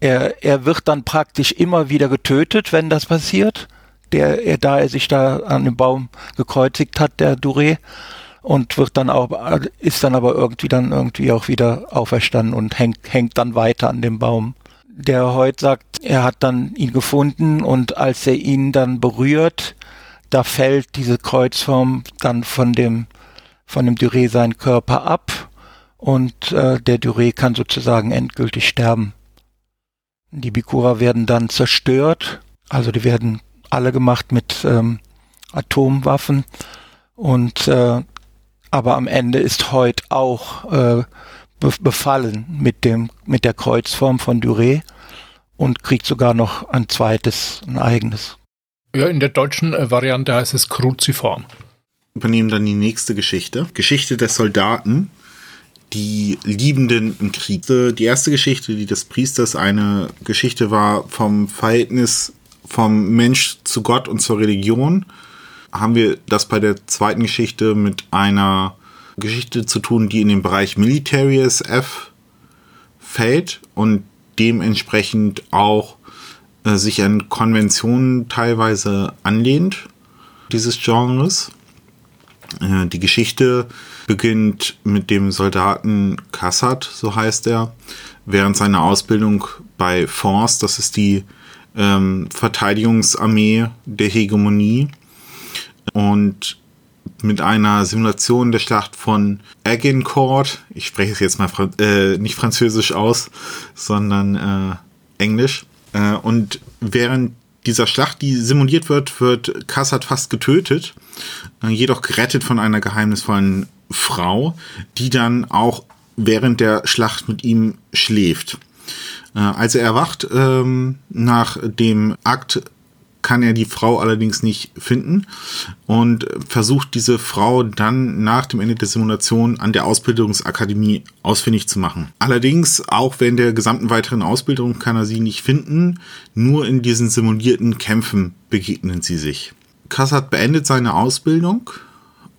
[SPEAKER 4] Er, er wird dann praktisch immer wieder getötet, wenn das passiert. Der, er, da er sich da an dem Baum gekreuzigt hat, der Duré, und wird dann auch, ist dann aber irgendwie dann irgendwie auch wieder auferstanden und hängt, hängt dann weiter an dem Baum der heute sagt, er hat dann ihn gefunden und als er ihn dann berührt, da fällt diese Kreuzform dann von dem von dem Duré seinen Körper ab und äh, der Duré kann sozusagen endgültig sterben. Die Bikura werden dann zerstört, also die werden alle gemacht mit ähm, Atomwaffen und äh, aber am Ende ist heute auch äh, befallen mit dem mit der Kreuzform von Duré und kriegt sogar noch ein zweites, ein eigenes.
[SPEAKER 3] Ja, in der deutschen äh, Variante heißt es Kruziform.
[SPEAKER 2] Übernehmen dann die nächste Geschichte. Geschichte des Soldaten, die Liebenden im Krieg. Die erste Geschichte, die des Priesters eine Geschichte war vom Verhältnis vom Mensch zu Gott und zur Religion, haben wir das bei der zweiten Geschichte mit einer Geschichte zu tun, die in den Bereich Military SF fällt und dementsprechend auch äh, sich an Konventionen teilweise anlehnt, dieses Genres. Äh, die Geschichte beginnt mit dem Soldaten Kassad, so heißt er, während seiner Ausbildung bei Force, das ist die ähm, Verteidigungsarmee der Hegemonie. Und mit einer Simulation der Schlacht von Agincourt. Ich spreche es jetzt mal äh, nicht französisch aus, sondern äh, Englisch. Äh, und während dieser Schlacht, die simuliert wird, wird Kassad fast getötet, äh, jedoch gerettet von einer geheimnisvollen Frau, die dann auch während der Schlacht mit ihm schläft. Äh, als er erwacht ähm, nach dem Akt kann er die Frau allerdings nicht finden und versucht diese Frau dann nach dem Ende der Simulation an der Ausbildungsakademie ausfindig zu machen. Allerdings, auch während der gesamten weiteren Ausbildung kann er sie nicht finden, nur in diesen simulierten Kämpfen begegnen sie sich. Kassat beendet seine Ausbildung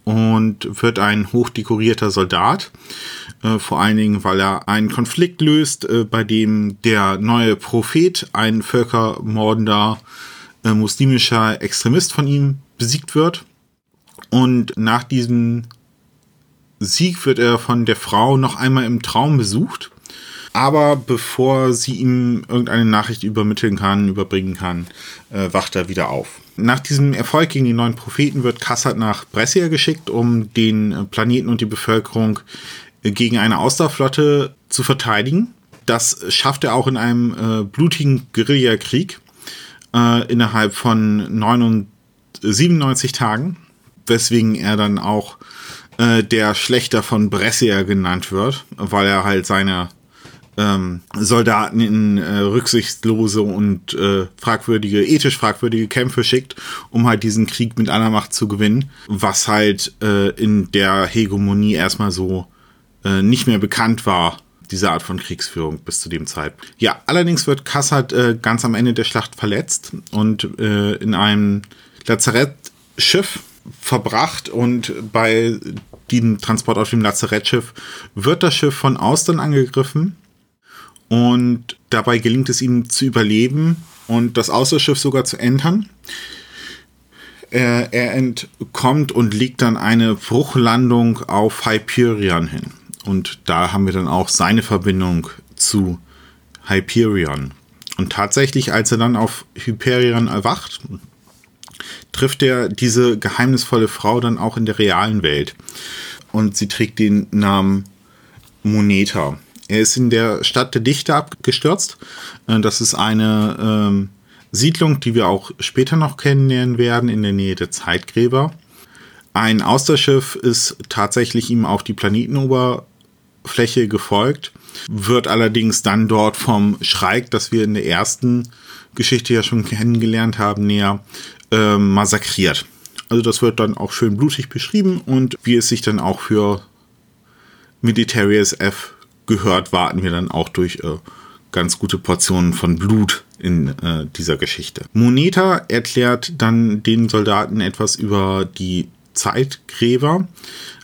[SPEAKER 2] und wird ein hochdekorierter Soldat. Äh, vor allen Dingen, weil er einen Konflikt löst, äh, bei dem der neue Prophet, ein völkermordender äh, muslimischer Extremist von ihm besiegt wird. Und nach diesem Sieg wird er von der Frau noch einmal im Traum besucht. Aber bevor sie ihm irgendeine Nachricht übermitteln kann, überbringen kann, äh, wacht er wieder auf. Nach diesem Erfolg gegen die neuen Propheten wird Kassad nach Brescia geschickt, um den Planeten und die Bevölkerung gegen eine Ausdauerflotte zu verteidigen. Das schafft er auch in einem äh, blutigen Guerillakrieg äh, innerhalb von 97 Tagen, weswegen er dann auch äh, der Schlechter von Brescia genannt wird, weil er halt seine ähm, Soldaten in äh, rücksichtslose und äh, fragwürdige, ethisch fragwürdige Kämpfe schickt, um halt diesen Krieg mit aller Macht zu gewinnen, was halt äh, in der Hegemonie erstmal so äh, nicht mehr bekannt war, diese Art von Kriegsführung bis zu dem Zeitpunkt. Ja, allerdings wird Kassad äh, ganz am Ende der Schlacht verletzt und äh, in einem Lazarettschiff verbracht und bei dem Transport auf dem Lazarettschiff wird das Schiff von Austern angegriffen und dabei gelingt es ihm zu überleben und das Außerschiff sogar zu entern. Er, er entkommt und legt dann eine Bruchlandung auf Hyperion hin. Und da haben wir dann auch seine Verbindung zu Hyperion. Und tatsächlich, als er dann auf Hyperion erwacht, trifft er diese geheimnisvolle Frau dann auch in der realen Welt. Und sie trägt den Namen Moneta. Er ist in der Stadt der Dichter abgestürzt. Äh, das ist eine ähm, Siedlung, die wir auch später noch kennenlernen werden, in der Nähe der Zeitgräber. Ein Austerschiff ist tatsächlich ihm auf die Planetenoberfläche gefolgt, wird allerdings dann dort vom Schreik, das wir in der ersten Geschichte ja schon kennengelernt haben, näher äh, massakriert. Also das wird dann auch schön blutig beschrieben und wie es sich dann auch für Military SF gehört, warten wir dann auch durch äh, ganz gute Portionen von Blut in äh, dieser Geschichte. Moneta erklärt dann den Soldaten etwas über die Zeitgräber,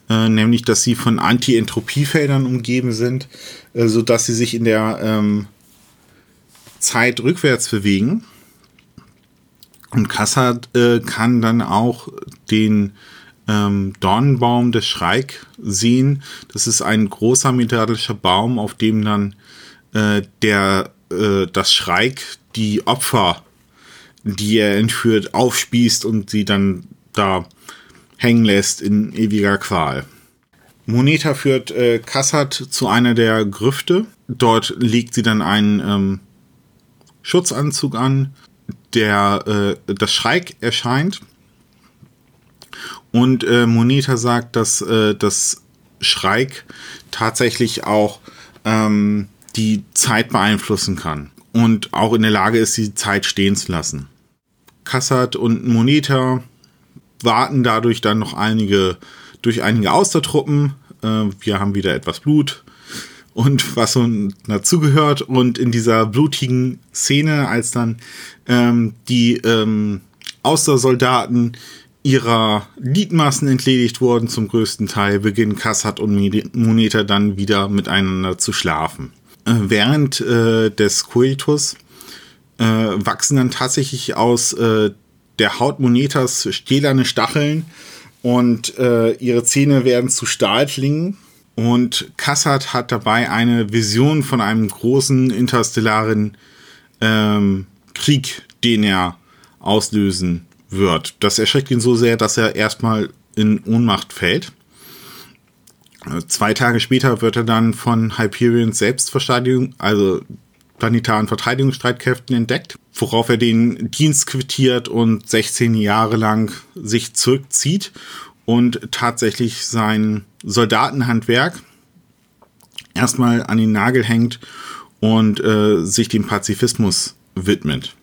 [SPEAKER 2] äh, nämlich dass sie von Anti-Entropiefeldern umgeben sind, äh, sodass sie sich in der ähm, Zeit rückwärts bewegen. Und Kassad äh, kann dann auch den ähm, Dornenbaum des Schreik sehen. Das ist ein großer metallischer Baum, auf dem dann äh, der äh, das Schreik die Opfer, die er entführt, aufspießt und sie dann da hängen lässt in ewiger Qual. Moneta führt äh, Kassad zu einer der Grüfte. Dort legt sie dann einen ähm, Schutzanzug an, der äh, das Schreik erscheint und äh, Moneta sagt, dass äh, das Schreik tatsächlich auch ähm, die Zeit beeinflussen kann und auch in der Lage ist, die Zeit stehen zu lassen. Kassat und Moneta warten dadurch dann noch einige durch einige Austertruppen. Äh, wir haben wieder etwas Blut und was so dazugehört. Und in dieser blutigen Szene, als dann ähm, die ähm, Austersoldaten ihrer Gliedmaßen entledigt wurden zum größten Teil, beginnen Kassat und Moneta dann wieder miteinander zu schlafen. Äh, während äh, des Coitus äh, wachsen dann tatsächlich aus äh, der Haut Monetas stählerne Stacheln und äh, ihre Zähne werden zu Stahlklingen. Und Kassat hat dabei eine Vision von einem großen interstellaren ähm, Krieg, den er auslösen wird. Das erschreckt ihn so sehr, dass er erstmal in Ohnmacht fällt. Zwei Tage später wird er dann von Hyperions Selbstverteidigung, also planetaren Verteidigungsstreitkräften entdeckt, worauf er den Dienst quittiert und 16 Jahre lang sich zurückzieht und tatsächlich sein Soldatenhandwerk erstmal an den Nagel hängt und äh, sich dem Pazifismus widmet.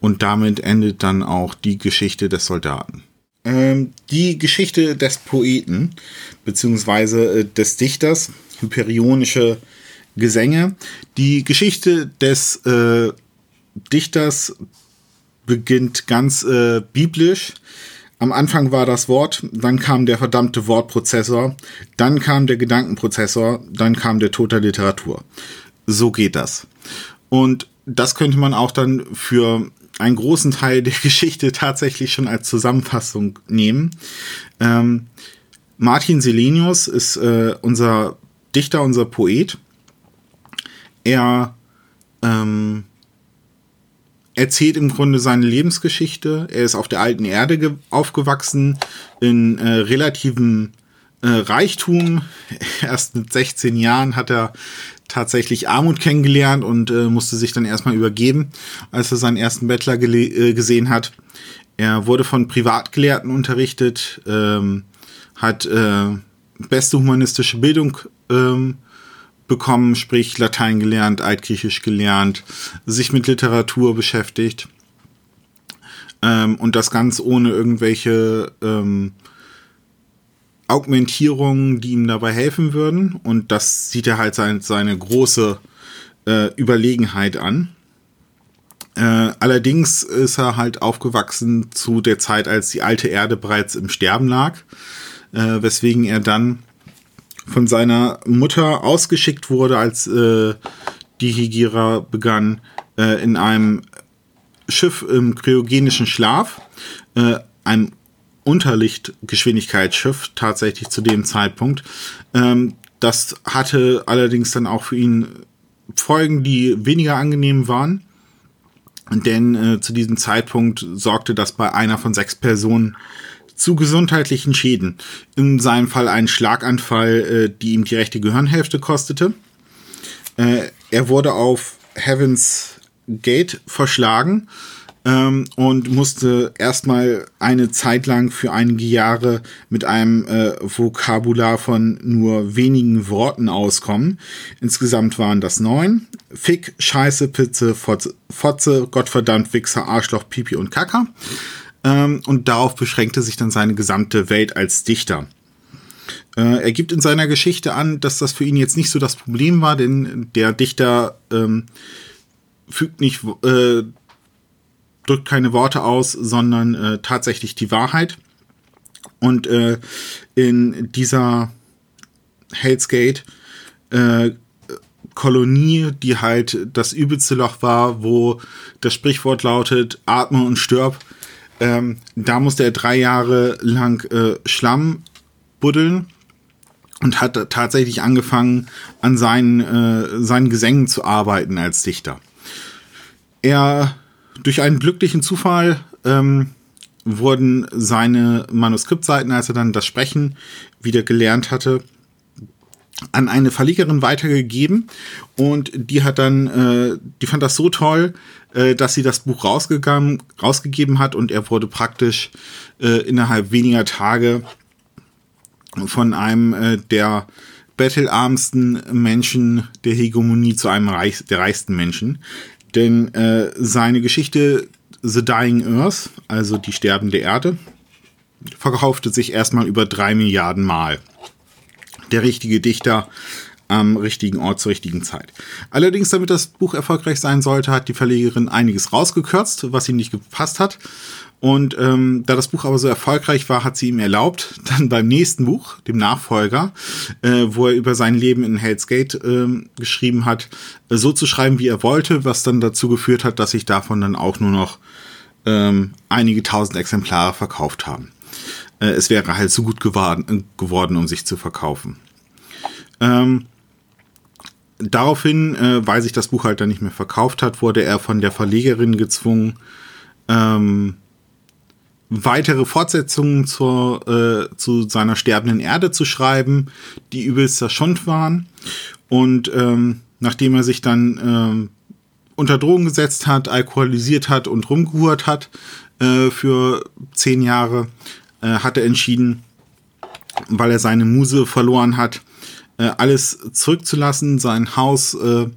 [SPEAKER 2] Und damit endet dann auch die Geschichte des Soldaten. Ähm, die Geschichte des Poeten, beziehungsweise äh, des Dichters, hyperionische Gesänge. Die Geschichte des äh, Dichters beginnt ganz äh, biblisch. Am Anfang war das Wort, dann kam der verdammte Wortprozessor, dann kam der Gedankenprozessor, dann kam der Tod der Literatur. So geht das. Und das könnte man auch dann für einen großen Teil der Geschichte tatsächlich schon als Zusammenfassung nehmen. Ähm, Martin Selenius ist äh, unser Dichter, unser Poet. Er, ähm, erzählt im Grunde seine Lebensgeschichte. Er ist auf der alten Erde aufgewachsen, in äh, relativem äh, Reichtum. Erst mit 16 Jahren hat er tatsächlich Armut kennengelernt und äh, musste sich dann erstmal übergeben, als er seinen ersten Bettler äh, gesehen hat. Er wurde von Privatgelehrten unterrichtet, ähm, hat äh, beste humanistische Bildung ähm, bekommen, sprich Latein gelernt, Altgriechisch gelernt, sich mit Literatur beschäftigt. Ähm, und das ganz ohne irgendwelche ähm, Augmentierungen, die ihm dabei helfen würden. Und das sieht er halt sein, seine große äh, Überlegenheit an. Äh, allerdings ist er halt aufgewachsen zu der Zeit, als die alte Erde bereits im Sterben lag, äh, weswegen er dann von seiner Mutter ausgeschickt wurde, als äh, die Higira begann, äh, in einem Schiff im kryogenischen Schlaf, äh, einem Unterlichtgeschwindigkeitsschiff tatsächlich zu dem Zeitpunkt. Ähm, das hatte allerdings dann auch für ihn Folgen, die weniger angenehm waren. Denn äh, zu diesem Zeitpunkt sorgte das bei einer von sechs Personen zu gesundheitlichen Schäden. In seinem Fall ein Schlaganfall, äh, die ihm die rechte Gehirnhälfte kostete. Äh, er wurde auf Heaven's Gate verschlagen ähm, und musste erstmal eine Zeit lang für einige Jahre mit einem äh, Vokabular von nur wenigen Worten auskommen. Insgesamt waren das neun. Fick, Scheiße, Pizze, Fotze, Fotze Gottverdammt, Wichser, Arschloch, Pipi und Kacker. Ähm, und darauf beschränkte sich dann seine gesamte Welt als Dichter. Äh, er gibt in seiner Geschichte an, dass das für ihn jetzt nicht so das Problem war, denn der Dichter ähm, fügt nicht äh, drückt keine Worte aus, sondern äh, tatsächlich die Wahrheit. Und äh, in dieser Hell's Gate äh, Kolonie, die halt das übelste Loch war, wo das Sprichwort lautet, atme und stirb, ähm, da musste er drei Jahre lang äh, Schlamm buddeln und hat tatsächlich angefangen, an seinen, äh, seinen Gesängen zu arbeiten als Dichter. Er durch einen glücklichen Zufall ähm, wurden seine Manuskriptseiten, als er dann das Sprechen wieder gelernt hatte, an eine Verlegerin weitergegeben und die hat dann, äh, die fand das so toll, äh, dass sie das Buch rausgegangen, rausgegeben hat und er wurde praktisch äh, innerhalb weniger Tage von einem äh, der bettelarmsten Menschen der Hegemonie zu einem Reich, der reichsten Menschen. Denn äh, seine Geschichte The Dying Earth, also die sterbende Erde, verkaufte sich erstmal über drei Milliarden Mal. Der richtige Dichter am richtigen Ort zur richtigen Zeit. Allerdings, damit das Buch erfolgreich sein sollte, hat die Verlegerin einiges rausgekürzt, was ihm nicht gepasst hat. Und ähm, da das Buch aber so erfolgreich war, hat sie ihm erlaubt, dann beim nächsten Buch, dem Nachfolger, äh, wo er über sein Leben in Hell's Gate äh, geschrieben hat, äh, so zu schreiben, wie er wollte, was dann dazu geführt hat, dass sich davon dann auch nur noch ähm, einige tausend Exemplare verkauft haben. Äh, es wäre halt zu gut geworden, geworden um sich zu verkaufen. Ähm, daraufhin, äh, weil sich das Buch halt dann nicht mehr verkauft hat, wurde er von der Verlegerin gezwungen, ähm, weitere Fortsetzungen zur, äh, zu seiner sterbenden Erde zu schreiben, die übelster Schund waren. Und ähm, nachdem er sich dann ähm, unter Drogen gesetzt hat, alkoholisiert hat und rumgehurt hat äh, für zehn Jahre, äh, hat er entschieden, weil er seine Muse verloren hat, äh, alles zurückzulassen, sein Haus äh,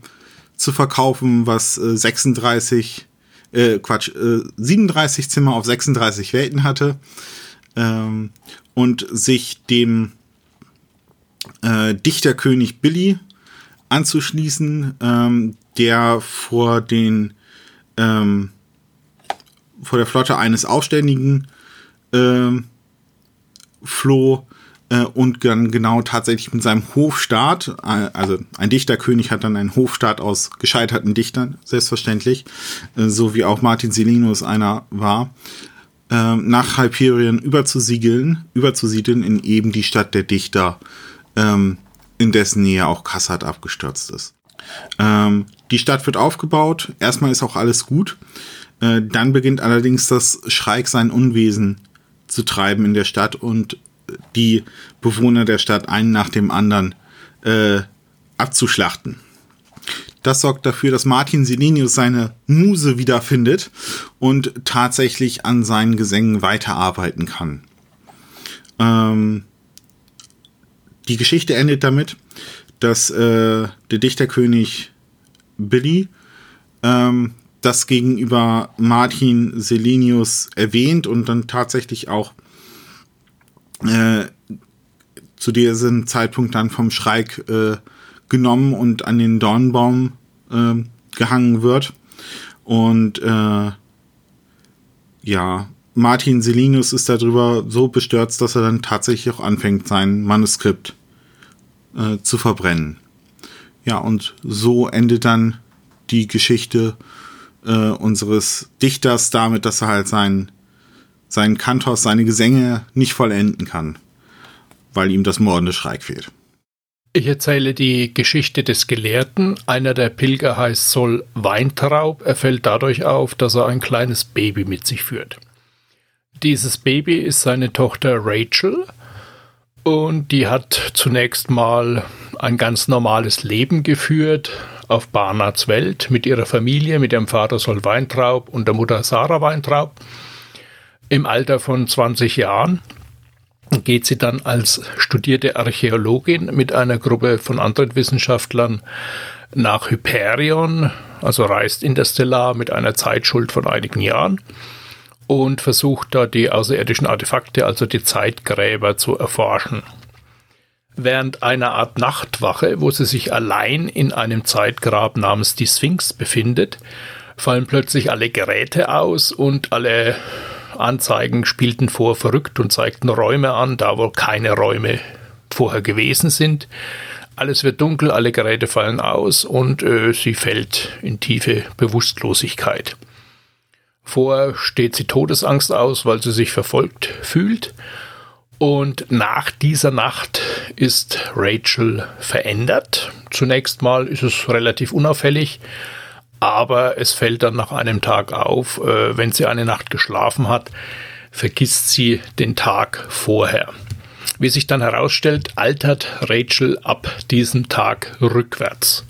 [SPEAKER 2] zu verkaufen, was äh, 36 äh, Quatsch, äh, 37 Zimmer auf 36 Welten hatte ähm, und sich dem äh, Dichterkönig Billy anzuschließen, ähm, der vor den ähm, vor der Flotte eines Aufständigen ähm, floh äh, und dann genau tatsächlich mit seinem Hofstaat, äh, also ein Dichterkönig hat dann einen Hofstaat aus gescheiterten Dichtern, selbstverständlich, äh, so wie auch Martin Selinus einer war, ähm, nach Hyperion überzusiegeln, überzusiedeln in eben die Stadt der Dichter, ähm, in dessen Nähe auch Kassad abgestürzt ist. Ähm, die Stadt wird aufgebaut, erstmal ist auch alles gut. Äh, dann beginnt allerdings das Schreik sein Unwesen zu treiben in der Stadt und die Bewohner der Stadt einen nach dem anderen äh, abzuschlachten. Das sorgt dafür, dass Martin Selenius seine Muse wiederfindet und tatsächlich an seinen Gesängen weiterarbeiten kann. Ähm, die Geschichte endet damit, dass äh, der Dichterkönig Billy ähm, das gegenüber Martin Selenius erwähnt und dann tatsächlich auch äh, zu diesem Zeitpunkt dann vom Schreik äh, genommen und an den Dornbaum äh, gehangen wird. Und äh, ja, Martin Selinus ist darüber so bestürzt, dass er dann tatsächlich auch anfängt, sein Manuskript äh, zu verbrennen. Ja, und so endet dann die Geschichte äh, unseres Dichters damit, dass er halt sein, seinen Kantos, seine Gesänge nicht vollenden kann, weil ihm das mordende Schreik fehlt.
[SPEAKER 3] Ich erzähle die Geschichte des Gelehrten. Einer der Pilger heißt Sol Weintraub. Er fällt dadurch auf, dass er ein kleines Baby mit sich führt. Dieses Baby ist seine Tochter Rachel und die hat zunächst mal ein ganz normales Leben geführt auf Barnards Welt mit ihrer Familie, mit ihrem Vater Sol Weintraub und der Mutter Sarah Weintraub. Im Alter von 20 Jahren geht sie dann als studierte Archäologin mit einer Gruppe von anderen Wissenschaftlern nach Hyperion, also reist interstellar mit einer Zeitschuld von einigen Jahren und versucht da die außerirdischen Artefakte, also die Zeitgräber, zu erforschen. Während einer Art Nachtwache, wo sie sich allein in einem Zeitgrab namens die Sphinx befindet, fallen plötzlich alle Geräte aus und alle Anzeigen spielten vor verrückt und zeigten Räume an, da wohl keine Räume vorher gewesen sind. Alles wird dunkel, alle Geräte fallen aus und äh, sie fällt in tiefe Bewusstlosigkeit. Vorher steht sie Todesangst aus, weil sie sich verfolgt fühlt. Und nach dieser Nacht ist Rachel verändert. Zunächst mal ist es relativ unauffällig, aber es fällt dann nach einem Tag auf, äh, wenn sie eine Nacht geschlafen hat, vergisst sie den Tag vorher. Wie sich dann herausstellt, altert Rachel ab diesem Tag rückwärts.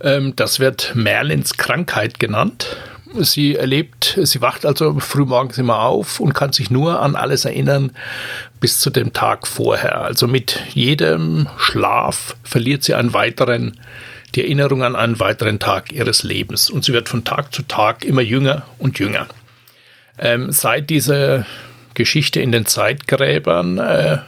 [SPEAKER 3] Ähm, das wird Merlins Krankheit genannt. Sie erlebt, sie wacht also frühmorgens immer auf und kann sich nur an alles erinnern bis zu dem Tag vorher. Also mit jedem Schlaf verliert sie einen weiteren die Erinnerung an einen weiteren Tag ihres Lebens. Und sie wird von Tag zu Tag immer jünger und jünger. Ähm, seit dieser Geschichte in den Zeitgräbern äh,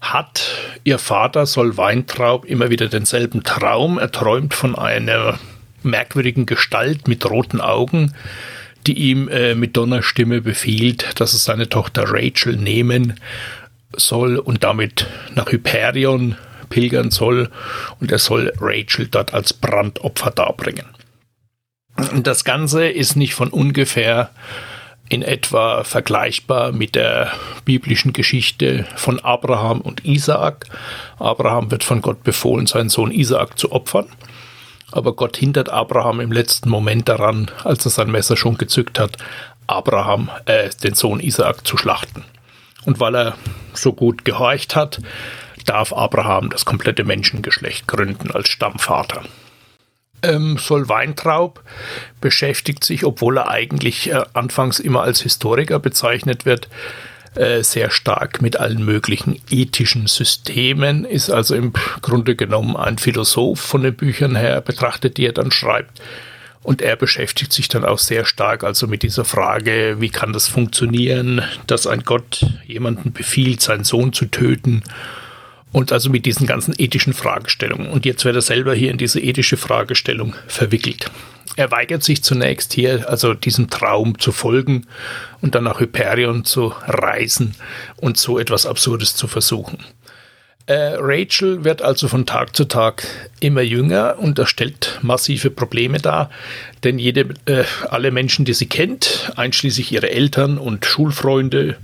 [SPEAKER 3] hat ihr Vater Sol Weintraub immer wieder denselben Traum. Er träumt von einer merkwürdigen Gestalt mit roten Augen, die ihm äh, mit Donnerstimme befiehlt, dass er seine Tochter Rachel nehmen soll und damit nach Hyperion pilgern soll und er soll Rachel dort als Brandopfer darbringen. Das Ganze ist nicht von ungefähr in etwa vergleichbar mit der biblischen Geschichte von Abraham und Isaak. Abraham wird von Gott befohlen, seinen Sohn Isaak zu opfern. Aber Gott hindert Abraham im letzten Moment daran, als er sein Messer schon gezückt hat, Abraham, äh, den Sohn Isaak zu schlachten. Und weil er so gut gehorcht hat, darf Abraham das komplette Menschengeschlecht gründen als Stammvater. Ähm, Sol Weintraub beschäftigt sich, obwohl er eigentlich äh, anfangs immer als Historiker bezeichnet wird, äh, sehr stark mit allen möglichen ethischen Systemen, ist also im Grunde genommen ein Philosoph von den Büchern her betrachtet, die er dann schreibt. Und er beschäftigt sich dann auch sehr stark also mit dieser Frage, wie kann das funktionieren, dass ein Gott jemanden befiehlt, seinen Sohn zu töten und also mit diesen ganzen ethischen Fragestellungen. Und jetzt wird er selber hier in diese ethische Fragestellung verwickelt. Er weigert sich zunächst hier, also diesem Traum zu folgen und dann nach Hyperion zu reisen und so etwas Absurdes zu versuchen. Äh, Rachel wird also von Tag zu Tag immer jünger und das stellt massive Probleme dar, denn jede, äh, alle Menschen, die sie kennt, einschließlich ihre Eltern und Schulfreunde,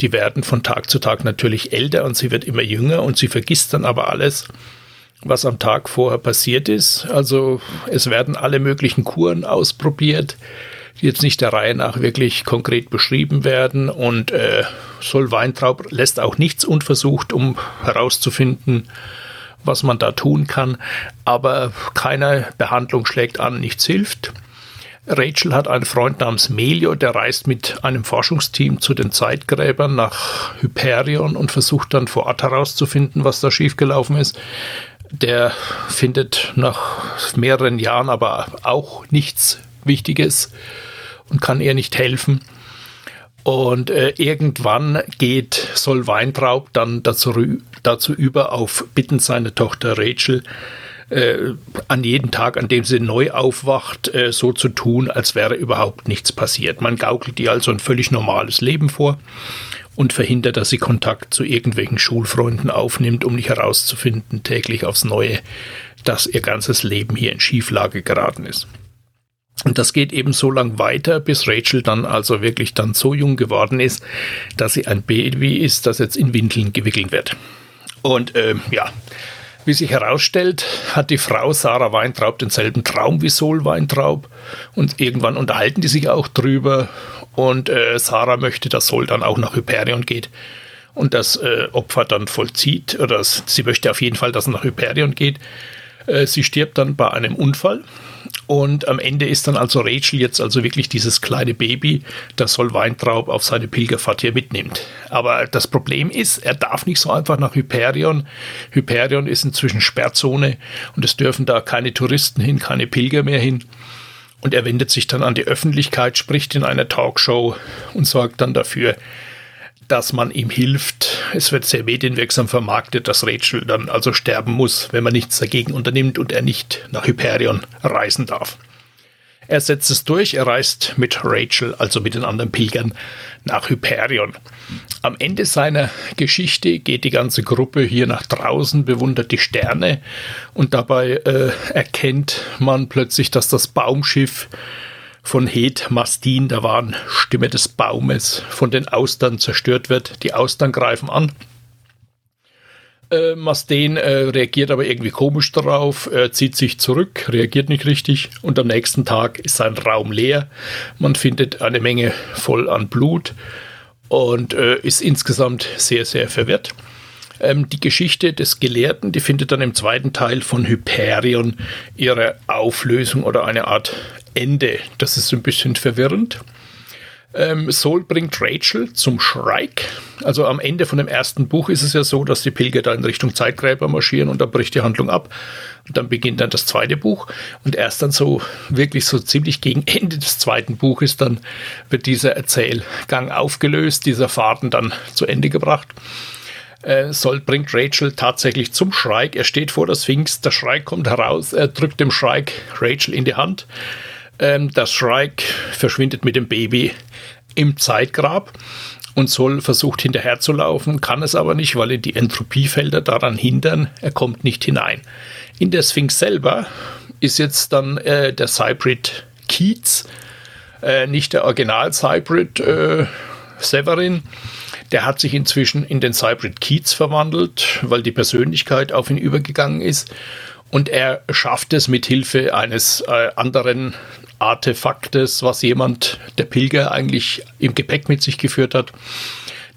[SPEAKER 3] die werden von Tag zu Tag natürlich älter und sie wird immer jünger und sie vergisst dann aber alles, was am Tag vorher passiert ist. Also es werden alle möglichen Kuren ausprobiert. Die jetzt nicht der Reihe nach wirklich konkret beschrieben werden. Und äh, Sol Weintraub lässt auch nichts unversucht, um herauszufinden, was man da tun kann. Aber keine Behandlung schlägt an, nichts hilft. Rachel hat einen Freund namens Melio, der reist mit einem Forschungsteam zu den Zeitgräbern nach Hyperion und versucht dann vor Ort herauszufinden, was da schiefgelaufen ist. Der findet nach mehreren Jahren aber auch nichts Wichtiges und kann ihr nicht helfen. Und äh, irgendwann geht Sol Weintraub dann dazu, dazu über, auf Bitten seiner Tochter Rachel äh, an jedem Tag, an dem sie neu aufwacht, äh, so zu tun, als wäre überhaupt nichts passiert. Man gaukelt ihr also ein völlig normales Leben vor und verhindert, dass sie Kontakt zu irgendwelchen Schulfreunden aufnimmt, um nicht herauszufinden, täglich aufs Neue, dass ihr ganzes Leben hier in Schieflage geraten ist. Und das geht eben so lang weiter, bis Rachel dann also wirklich dann so jung geworden ist, dass sie ein Baby ist, das jetzt in Windeln gewickelt wird. Und ähm, ja, wie sich herausstellt, hat die Frau Sarah Weintraub denselben Traum wie Sol Weintraub und irgendwann unterhalten die sich auch drüber und äh, Sarah möchte, dass Sol dann auch nach Hyperion geht und das äh, Opfer dann vollzieht oder sie möchte auf jeden Fall, dass er nach Hyperion geht. Äh, sie stirbt dann bei einem Unfall und am Ende ist dann also Rachel jetzt also wirklich dieses kleine Baby, das soll Weintraub auf seine Pilgerfahrt hier mitnimmt. Aber das Problem ist, er darf nicht so einfach nach Hyperion. Hyperion ist inzwischen Sperrzone und es dürfen da keine Touristen hin, keine Pilger mehr hin. Und er wendet sich dann an die Öffentlichkeit, spricht in einer Talkshow und sorgt dann dafür, dass man ihm hilft. Es wird sehr medienwirksam vermarktet, dass Rachel dann also sterben muss, wenn man nichts dagegen unternimmt und er nicht nach Hyperion reisen darf. Er setzt es durch, er reist mit Rachel, also mit den anderen Pilgern, nach Hyperion. Am Ende seiner Geschichte geht die ganze Gruppe hier nach draußen, bewundert die Sterne und dabei äh, erkennt man plötzlich, dass das Baumschiff von Het Mastin, da waren Stimme des Baumes, von den Austern zerstört wird. Die Austern greifen an. Äh, Mastin äh, reagiert aber irgendwie komisch darauf, er zieht sich zurück, reagiert nicht richtig und am nächsten Tag ist sein Raum leer. Man findet eine Menge voll an Blut und äh, ist insgesamt sehr, sehr verwirrt. Ähm, die Geschichte des Gelehrten, die findet dann im zweiten Teil von Hyperion ihre Auflösung oder eine Art Ende. Das ist ein bisschen verwirrend. Ähm, Sol bringt Rachel zum Shrike. Also am Ende von dem ersten Buch ist es ja so, dass die Pilger da in Richtung Zeitgräber marschieren und dann bricht die Handlung ab. Und dann beginnt dann das zweite Buch. Und erst dann so wirklich so ziemlich gegen Ende des zweiten Buches, dann wird dieser Erzählgang aufgelöst, dieser Faden dann zu Ende gebracht. Äh, bringt Rachel tatsächlich zum Shrike. Er steht vor der Sphinx, der Shrike kommt heraus, er drückt dem Shrike Rachel in die Hand. Ähm, das Shrike verschwindet mit dem Baby im Zeitgrab und Sol versucht hinterherzulaufen, kann es aber nicht, weil ihn die Entropiefelder daran hindern. Er kommt nicht hinein. In der Sphinx selber ist jetzt dann äh, der Cybrid Keats, äh, nicht der Original Cybrid äh, Severin. Der hat sich inzwischen in den Cybrid Keats verwandelt, weil die Persönlichkeit auf ihn übergegangen ist. Und er schafft es mit Hilfe eines äh, anderen Artefaktes, was jemand, der Pilger, eigentlich im Gepäck mit sich geführt hat,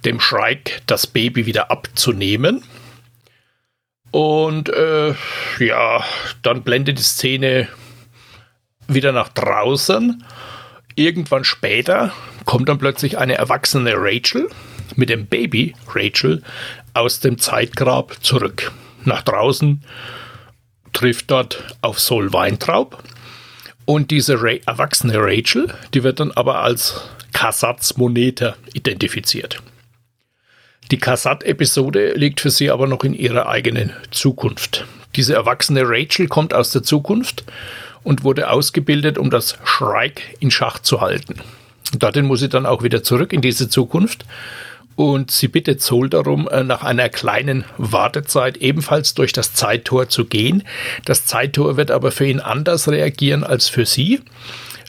[SPEAKER 3] dem Shrike das Baby wieder abzunehmen. Und äh, ja, dann blendet die Szene wieder nach draußen. Irgendwann später kommt dann plötzlich eine erwachsene Rachel mit dem Baby Rachel aus dem Zeitgrab zurück. Nach draußen trifft dort auf Sol Weintraub und diese Ra erwachsene Rachel, die wird dann aber als Kasats Moneta identifiziert. Die Kasat-Episode liegt für sie aber noch in ihrer eigenen Zukunft. Diese erwachsene Rachel kommt aus der Zukunft und wurde ausgebildet, um das Shrike in Schach zu halten. Dorthin muss sie dann auch wieder zurück in diese Zukunft und sie bittet Sol darum, äh, nach einer kleinen Wartezeit ebenfalls durch das Zeittor zu gehen. Das Zeittor wird aber für ihn anders reagieren als für sie.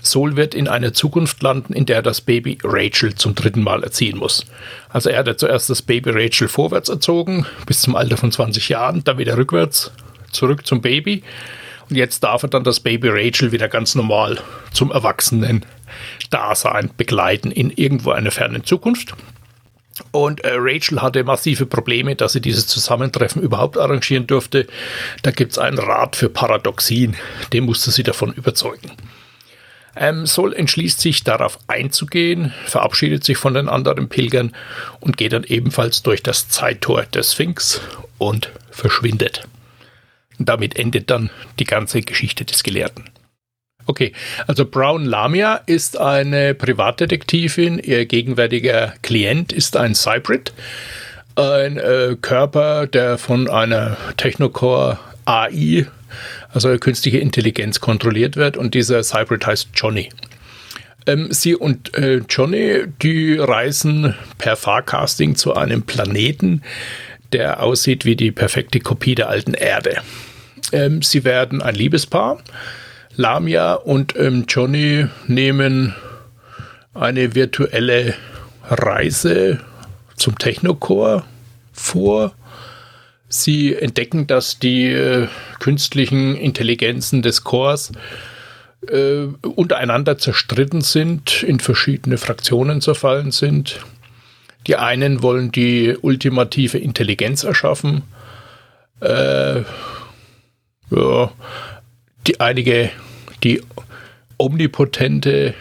[SPEAKER 3] Sol wird in einer Zukunft landen, in der das Baby Rachel zum dritten Mal erziehen muss. Also er hat zuerst das Baby Rachel vorwärts erzogen, bis zum Alter von 20 Jahren, dann wieder rückwärts, zurück zum Baby. Und jetzt darf er dann das Baby Rachel wieder ganz normal zum Erwachsenen Dasein begleiten in irgendwo einer fernen Zukunft. Und äh, Rachel hatte massive Probleme, dass sie dieses Zusammentreffen überhaupt arrangieren durfte. Da gibt es einen Rat für Paradoxien, den musste sie davon überzeugen. Ähm, Sol entschließt sich darauf einzugehen, verabschiedet sich von den anderen Pilgern und geht dann ebenfalls durch das Zeittor des Sphinx und verschwindet. Damit endet dann die ganze Geschichte des Gelehrten. Okay, also Brown Lamia ist eine Privatdetektivin. Ihr gegenwärtiger Klient ist ein Cybrid, ein äh, Körper, der von einer Technocore AI, also künstliche Intelligenz, kontrolliert wird. Und dieser Cybrid heißt Johnny. Ähm, sie und äh, Johnny, die reisen per Fahrcasting zu einem Planeten, der aussieht wie die perfekte Kopie der alten Erde. Ähm, sie werden ein Liebespaar. Lamia und ähm, Johnny nehmen eine virtuelle Reise zum Technocore vor. Sie entdecken, dass die äh, künstlichen Intelligenzen des Chors äh, untereinander zerstritten sind, in verschiedene Fraktionen zerfallen sind. Die einen wollen die ultimative Intelligenz erschaffen. Äh, ja, die einige die omnipotente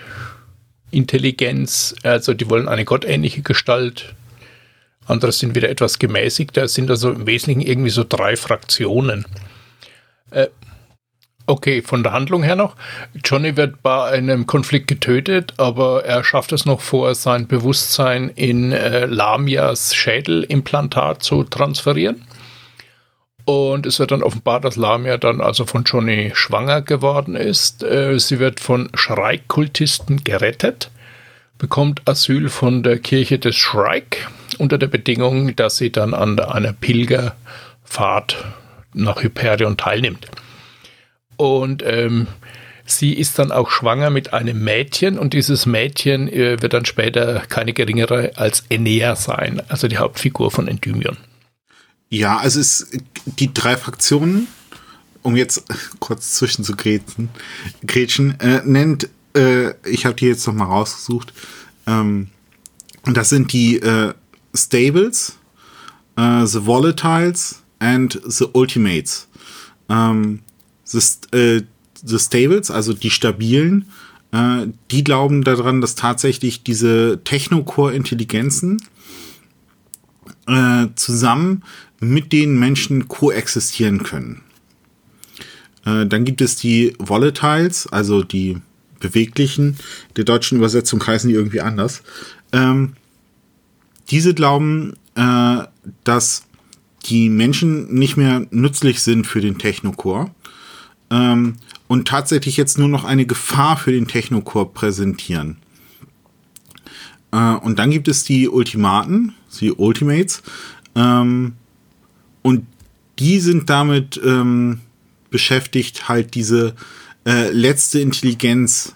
[SPEAKER 3] Intelligenz, also die wollen eine gottähnliche Gestalt. Andere sind wieder etwas gemäßigter. Es sind also im Wesentlichen irgendwie so drei Fraktionen. Äh, okay, von der Handlung her noch. Johnny wird bei einem Konflikt getötet, aber er schafft es noch vor, sein Bewusstsein in äh, Lamias Schädelimplantat zu transferieren. Und es wird dann offenbar, dass Lamia dann also von Johnny schwanger geworden ist. Äh, sie wird von Schreikkultisten gerettet, bekommt Asyl von der Kirche des Shrike unter der Bedingung, dass sie dann an einer Pilgerfahrt nach Hyperion teilnimmt. Und ähm, sie ist dann auch schwanger mit einem Mädchen und dieses Mädchen äh, wird dann später keine geringere als Enea sein, also die Hauptfigur von Endymion.
[SPEAKER 2] Ja, also es die drei Fraktionen, um jetzt kurz zwischen zu grätschen, grätschen äh, nennt, äh, ich habe die jetzt noch mal rausgesucht, ähm, das sind die äh, Stables, äh, The Volatiles and The Ultimates. Ähm, the, äh, the Stables, also die stabilen, äh, die glauben daran, dass tatsächlich diese Technocore-Intelligenzen äh, zusammen mit den Menschen koexistieren können. Äh, dann gibt es die Volatiles, also die beweglichen. Der deutschen Übersetzung heißen die irgendwie anders. Ähm, diese glauben, äh, dass die Menschen nicht mehr nützlich sind für den Technocore ähm, und tatsächlich jetzt nur noch eine Gefahr für den Technocore präsentieren. Äh, und dann gibt es die Ultimaten, die Ultimates. Ähm, und die sind damit ähm, beschäftigt, halt diese äh, letzte Intelligenz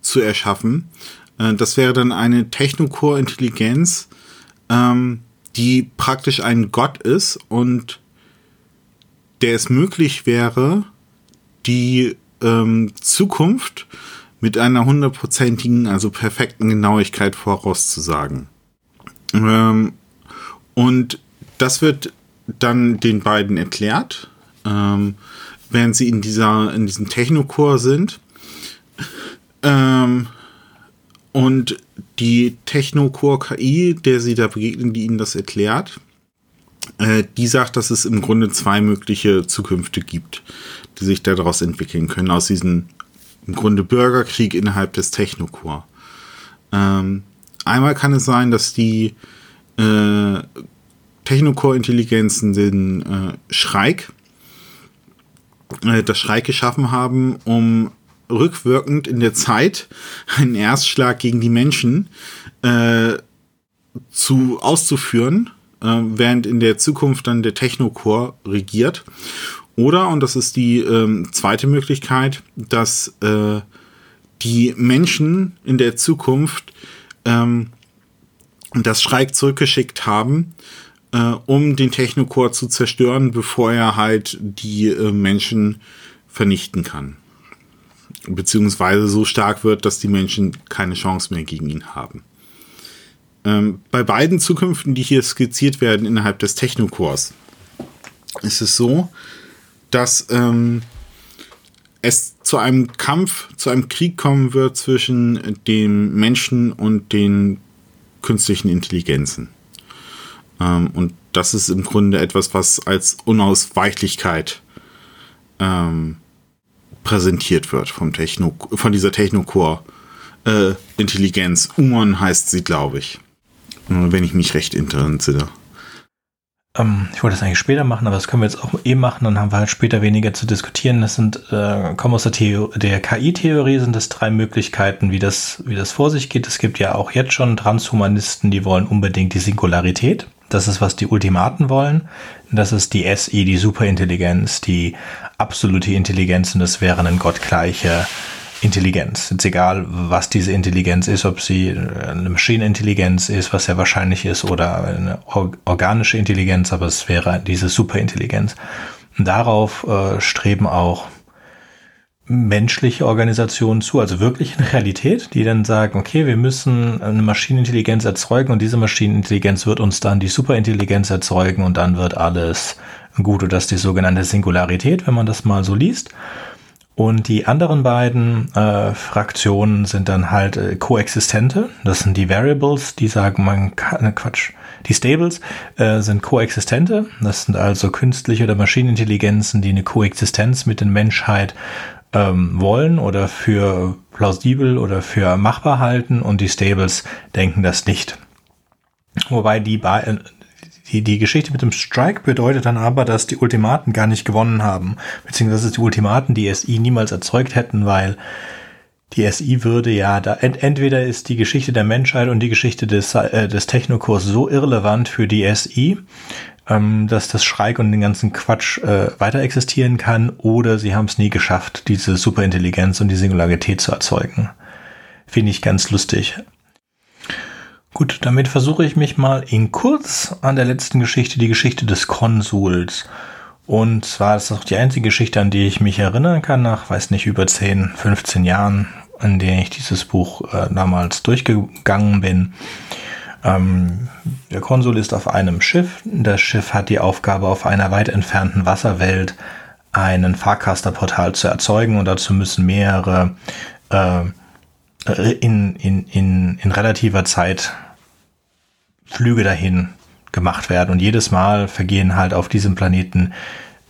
[SPEAKER 2] zu erschaffen. Äh, das wäre dann eine Technocore-Intelligenz, ähm, die praktisch ein Gott ist und der es möglich wäre, die ähm, Zukunft mit einer hundertprozentigen, also perfekten Genauigkeit vorauszusagen. Ähm, und das wird dann den beiden erklärt, ähm, während sie in dieser, in diesem Technochor sind. Ähm, und die Technocore-KI, der sie da begegnen, die ihnen das erklärt, äh, die sagt, dass es im Grunde zwei mögliche Zukünfte gibt, die sich daraus entwickeln können, aus diesem im Grunde Bürgerkrieg innerhalb des Technocore. Ähm, einmal kann es sein, dass die äh, Technocore-Intelligenzen den äh, Schreik, äh, das Schreik geschaffen haben, um rückwirkend in der Zeit einen Erstschlag gegen die Menschen äh, zu auszuführen, äh, während in der Zukunft dann der Technocore regiert. Oder, und das ist die ähm, zweite Möglichkeit, dass äh, die Menschen in der Zukunft ähm, das Schreik zurückgeschickt haben, äh, um den Technocore zu zerstören, bevor er halt die äh, Menschen vernichten kann. beziehungsweise so stark wird, dass die Menschen keine Chance mehr gegen ihn haben. Ähm, bei beiden Zukünften, die hier skizziert werden innerhalb des Technokors, ist es so, dass ähm, es zu einem Kampf, zu einem Krieg kommen wird zwischen dem Menschen und den künstlichen Intelligenzen. Ähm, und das ist im Grunde etwas, was als Unausweichlichkeit ähm, präsentiert wird vom Techno, von dieser Technocore äh. Umon heißt sie, glaube ich. Wenn ich mich recht entsinne.
[SPEAKER 1] Ähm, ich wollte das eigentlich später machen, aber das können wir jetzt auch eh machen, dann haben wir halt später weniger zu diskutieren. Das sind, äh, kommen aus der, der KI-Theorie, sind es drei Möglichkeiten, wie das, wie das vor sich geht. Es gibt ja auch jetzt schon Transhumanisten, die wollen unbedingt die Singularität. Das ist, was die Ultimaten wollen. Das ist die SI, die Superintelligenz, die absolute Intelligenz und das wäre ein gottgleicher Intelligenz. Jetzt egal, was diese Intelligenz ist, ob sie eine Maschinenintelligenz ist, was ja wahrscheinlich ist, oder eine organische Intelligenz, aber es wäre diese Superintelligenz. Und darauf äh, streben auch menschliche Organisationen zu, also wirklich eine Realität, die dann sagen, okay, wir müssen eine Maschinenintelligenz erzeugen und diese Maschinenintelligenz wird uns dann die Superintelligenz erzeugen und dann wird alles gut. Und das ist die sogenannte Singularität, wenn man das mal so liest. Und die anderen beiden äh, Fraktionen sind dann halt äh, koexistente. Das sind die Variables, die sagen, man kann, ne, Quatsch. Die Stables äh, sind koexistente. Das sind also künstliche oder Maschinenintelligenzen, die eine Koexistenz mit der Menschheit ähm, wollen oder für plausibel oder für machbar halten. Und die Stables denken das nicht. Wobei die, beiden die, die Geschichte mit dem Strike bedeutet dann aber, dass die Ultimaten gar nicht gewonnen haben, beziehungsweise die Ultimaten die SI niemals erzeugt hätten, weil die SI würde ja da ent, entweder ist die Geschichte der Menschheit und die Geschichte des, äh, des Technokurs so irrelevant für die SI, ähm, dass das Schreik und den ganzen Quatsch äh, weiter existieren kann, oder sie haben es nie geschafft, diese Superintelligenz und die Singularität zu erzeugen. Finde ich ganz lustig. Gut, damit versuche ich mich mal in kurz an der letzten Geschichte, die Geschichte des Konsuls. Und zwar ist das auch die einzige Geschichte, an die ich mich erinnern kann, nach, weiß nicht, über 10, 15 Jahren, in denen ich dieses Buch äh, damals durchgegangen bin. Ähm, der Konsul ist auf einem Schiff. Das Schiff hat die Aufgabe, auf einer weit entfernten Wasserwelt einen Fahrcasterportal zu erzeugen und dazu müssen mehrere äh, äh, in, in, in, in relativer Zeit Flüge dahin gemacht werden. Und jedes Mal vergehen halt auf diesem Planeten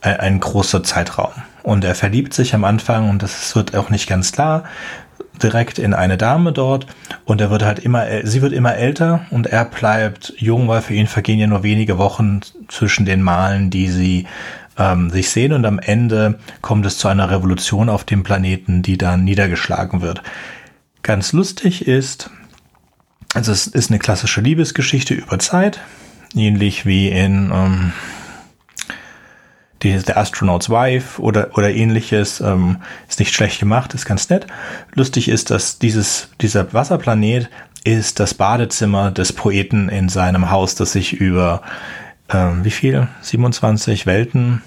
[SPEAKER 1] ein, ein großer Zeitraum. Und er verliebt sich am Anfang, und das wird auch nicht ganz klar, direkt in eine Dame dort. Und er wird halt immer, sie wird immer älter und er bleibt jung, weil für ihn vergehen ja nur wenige Wochen zwischen den Malen, die sie ähm, sich sehen. Und am Ende kommt es zu einer Revolution auf dem Planeten, die dann niedergeschlagen wird. Ganz lustig ist, also es ist eine klassische Liebesgeschichte über Zeit, ähnlich wie in ähm, die, The Astronaut's Wife oder, oder ähnliches. Ähm, ist nicht schlecht gemacht, ist ganz nett. Lustig ist, dass dieses, dieser Wasserplanet ist das Badezimmer des Poeten in seinem Haus, das sich über ähm, wie viel? 27 Welten?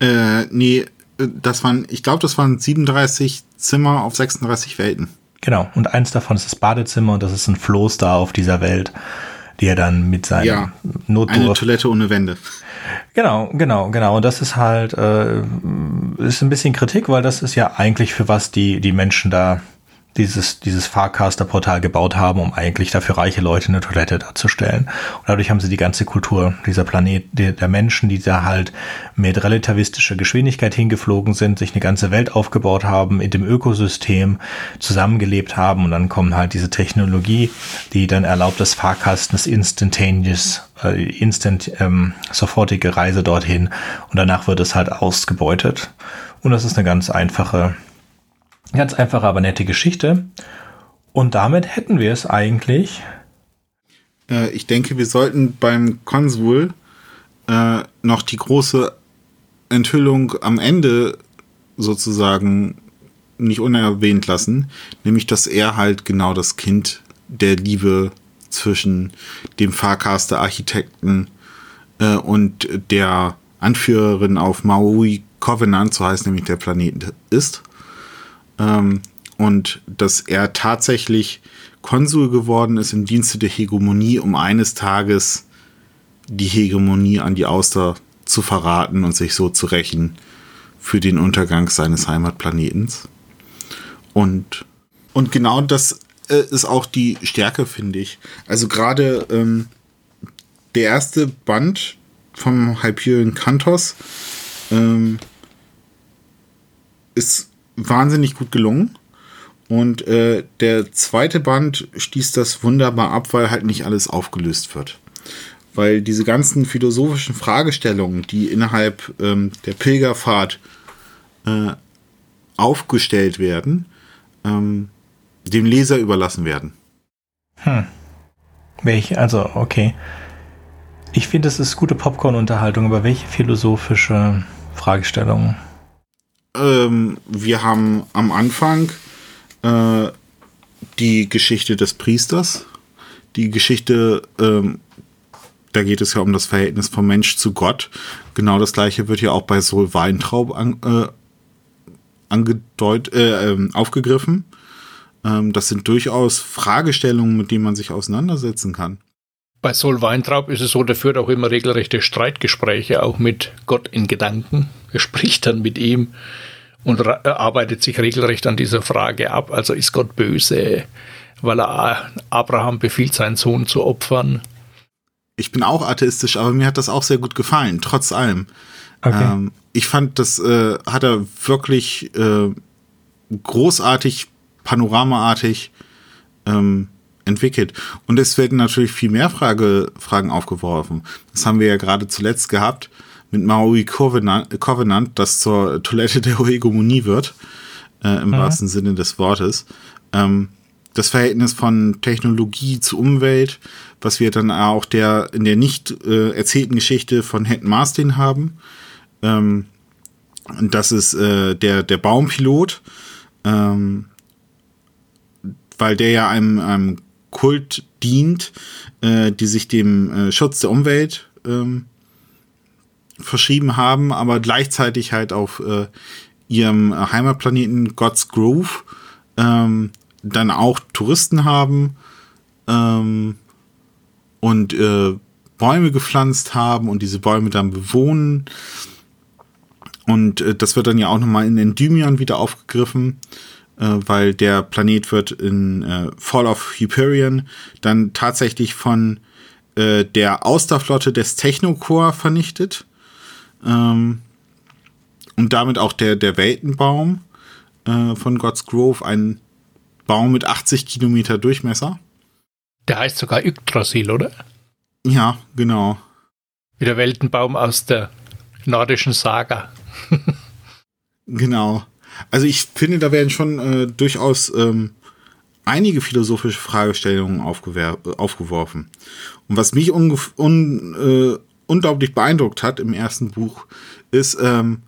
[SPEAKER 2] Äh, nee, das waren, ich glaube, das waren 37 Zimmer auf 36 Welten.
[SPEAKER 1] Genau, und eins davon ist das Badezimmer und das ist ein Floß da auf dieser Welt, die er dann mit seinem
[SPEAKER 2] ja, Notdurf... Eine Toilette ohne Wände.
[SPEAKER 1] Genau, genau, genau. Und das ist halt, äh, ist ein bisschen Kritik, weil das ist ja eigentlich für was die, die Menschen da dieses, dieses Fahrcaster-Portal gebaut haben, um eigentlich dafür reiche Leute eine Toilette darzustellen. Und dadurch haben sie die ganze Kultur dieser Planet, der, Menschen, die da halt mit relativistischer Geschwindigkeit hingeflogen sind, sich eine ganze Welt aufgebaut haben, in dem Ökosystem zusammengelebt haben und dann kommt halt diese Technologie, die dann erlaubt, das Fahrkasten das instantaneous, äh, instant, ähm, sofortige Reise dorthin und danach wird es halt ausgebeutet. Und das ist eine ganz einfache Ganz einfache, aber nette Geschichte. Und damit hätten wir es eigentlich.
[SPEAKER 2] Äh, ich denke, wir sollten beim Konsul äh, noch die große Enthüllung am Ende sozusagen nicht unerwähnt lassen, nämlich dass er halt genau das Kind der Liebe zwischen dem Farcaster Architekten äh, und der Anführerin auf Maui Covenant, so heißt nämlich der Planet, ist. Ähm, und dass er tatsächlich Konsul geworden ist im Dienste der Hegemonie, um eines Tages die Hegemonie an die Auster zu verraten und sich so zu rächen für den Untergang seines Heimatplanetens. Und, und genau das äh, ist auch die Stärke, finde ich. Also gerade ähm, der erste Band vom Hyperion Cantos ähm, ist wahnsinnig gut gelungen. Und äh, der zweite Band stieß das wunderbar ab, weil halt nicht alles aufgelöst wird. Weil diese ganzen philosophischen Fragestellungen, die innerhalb ähm, der Pilgerfahrt äh, aufgestellt werden, ähm, dem Leser überlassen werden.
[SPEAKER 1] Hm. Welche, also, okay. Ich finde, es ist gute Popcorn-Unterhaltung, aber welche philosophische Fragestellungen?
[SPEAKER 2] Ähm, wir haben am Anfang äh, die Geschichte des Priesters, die Geschichte, ähm, da geht es ja um das Verhältnis vom Mensch zu Gott. Genau das gleiche wird ja auch bei Sol Weintraub an, äh, angedeut, äh, ähm, aufgegriffen. Ähm, das sind durchaus Fragestellungen, mit denen man sich auseinandersetzen kann.
[SPEAKER 3] Bei Sol Weintraub ist es so, der führt auch immer regelrechte Streitgespräche, auch mit Gott in Gedanken. Er spricht dann mit ihm und arbeitet sich regelrecht an dieser Frage ab. Also ist Gott böse, weil er Abraham befiehlt, seinen Sohn zu opfern?
[SPEAKER 2] Ich bin auch atheistisch, aber mir hat das auch sehr gut gefallen, trotz allem. Okay. Ähm, ich fand, das äh, hat er wirklich äh, großartig, panoramaartig ähm, entwickelt. Und es werden natürlich viel mehr Frage, Fragen aufgeworfen. Das haben wir ja gerade zuletzt gehabt mit Maui Covenant, Covenant das zur Toilette der Hegemonie wird, äh, im mhm. wahrsten Sinne des Wortes. Ähm, das Verhältnis von Technologie zu Umwelt, was wir dann auch der in der nicht äh, erzählten Geschichte von Head Marstin haben. Ähm, das ist äh, der, der Baumpilot, ähm, weil der ja einem, einem Kult dient, äh, die sich dem äh, Schutz der Umwelt ähm, verschrieben haben, aber gleichzeitig halt auf äh, ihrem Heimatplaneten God's Grove ähm, dann auch Touristen haben ähm, und äh, Bäume gepflanzt haben und diese Bäume dann bewohnen. Und äh, das wird dann ja auch nochmal in Endymion wieder aufgegriffen, weil der Planet wird in äh, Fall of Hyperion dann tatsächlich von äh, der Austerflotte des Technocore vernichtet. Ähm, und damit auch der, der Weltenbaum äh, von God's Grove, ein Baum mit 80 Kilometer Durchmesser.
[SPEAKER 3] Der heißt sogar Yggdrasil, oder?
[SPEAKER 2] Ja, genau.
[SPEAKER 3] Wie der Weltenbaum aus der nordischen Saga.
[SPEAKER 2] genau. Also ich finde, da werden schon äh, durchaus ähm, einige philosophische Fragestellungen aufgeworfen. Und was mich un, äh, unglaublich beeindruckt hat im ersten Buch, ist, ähm,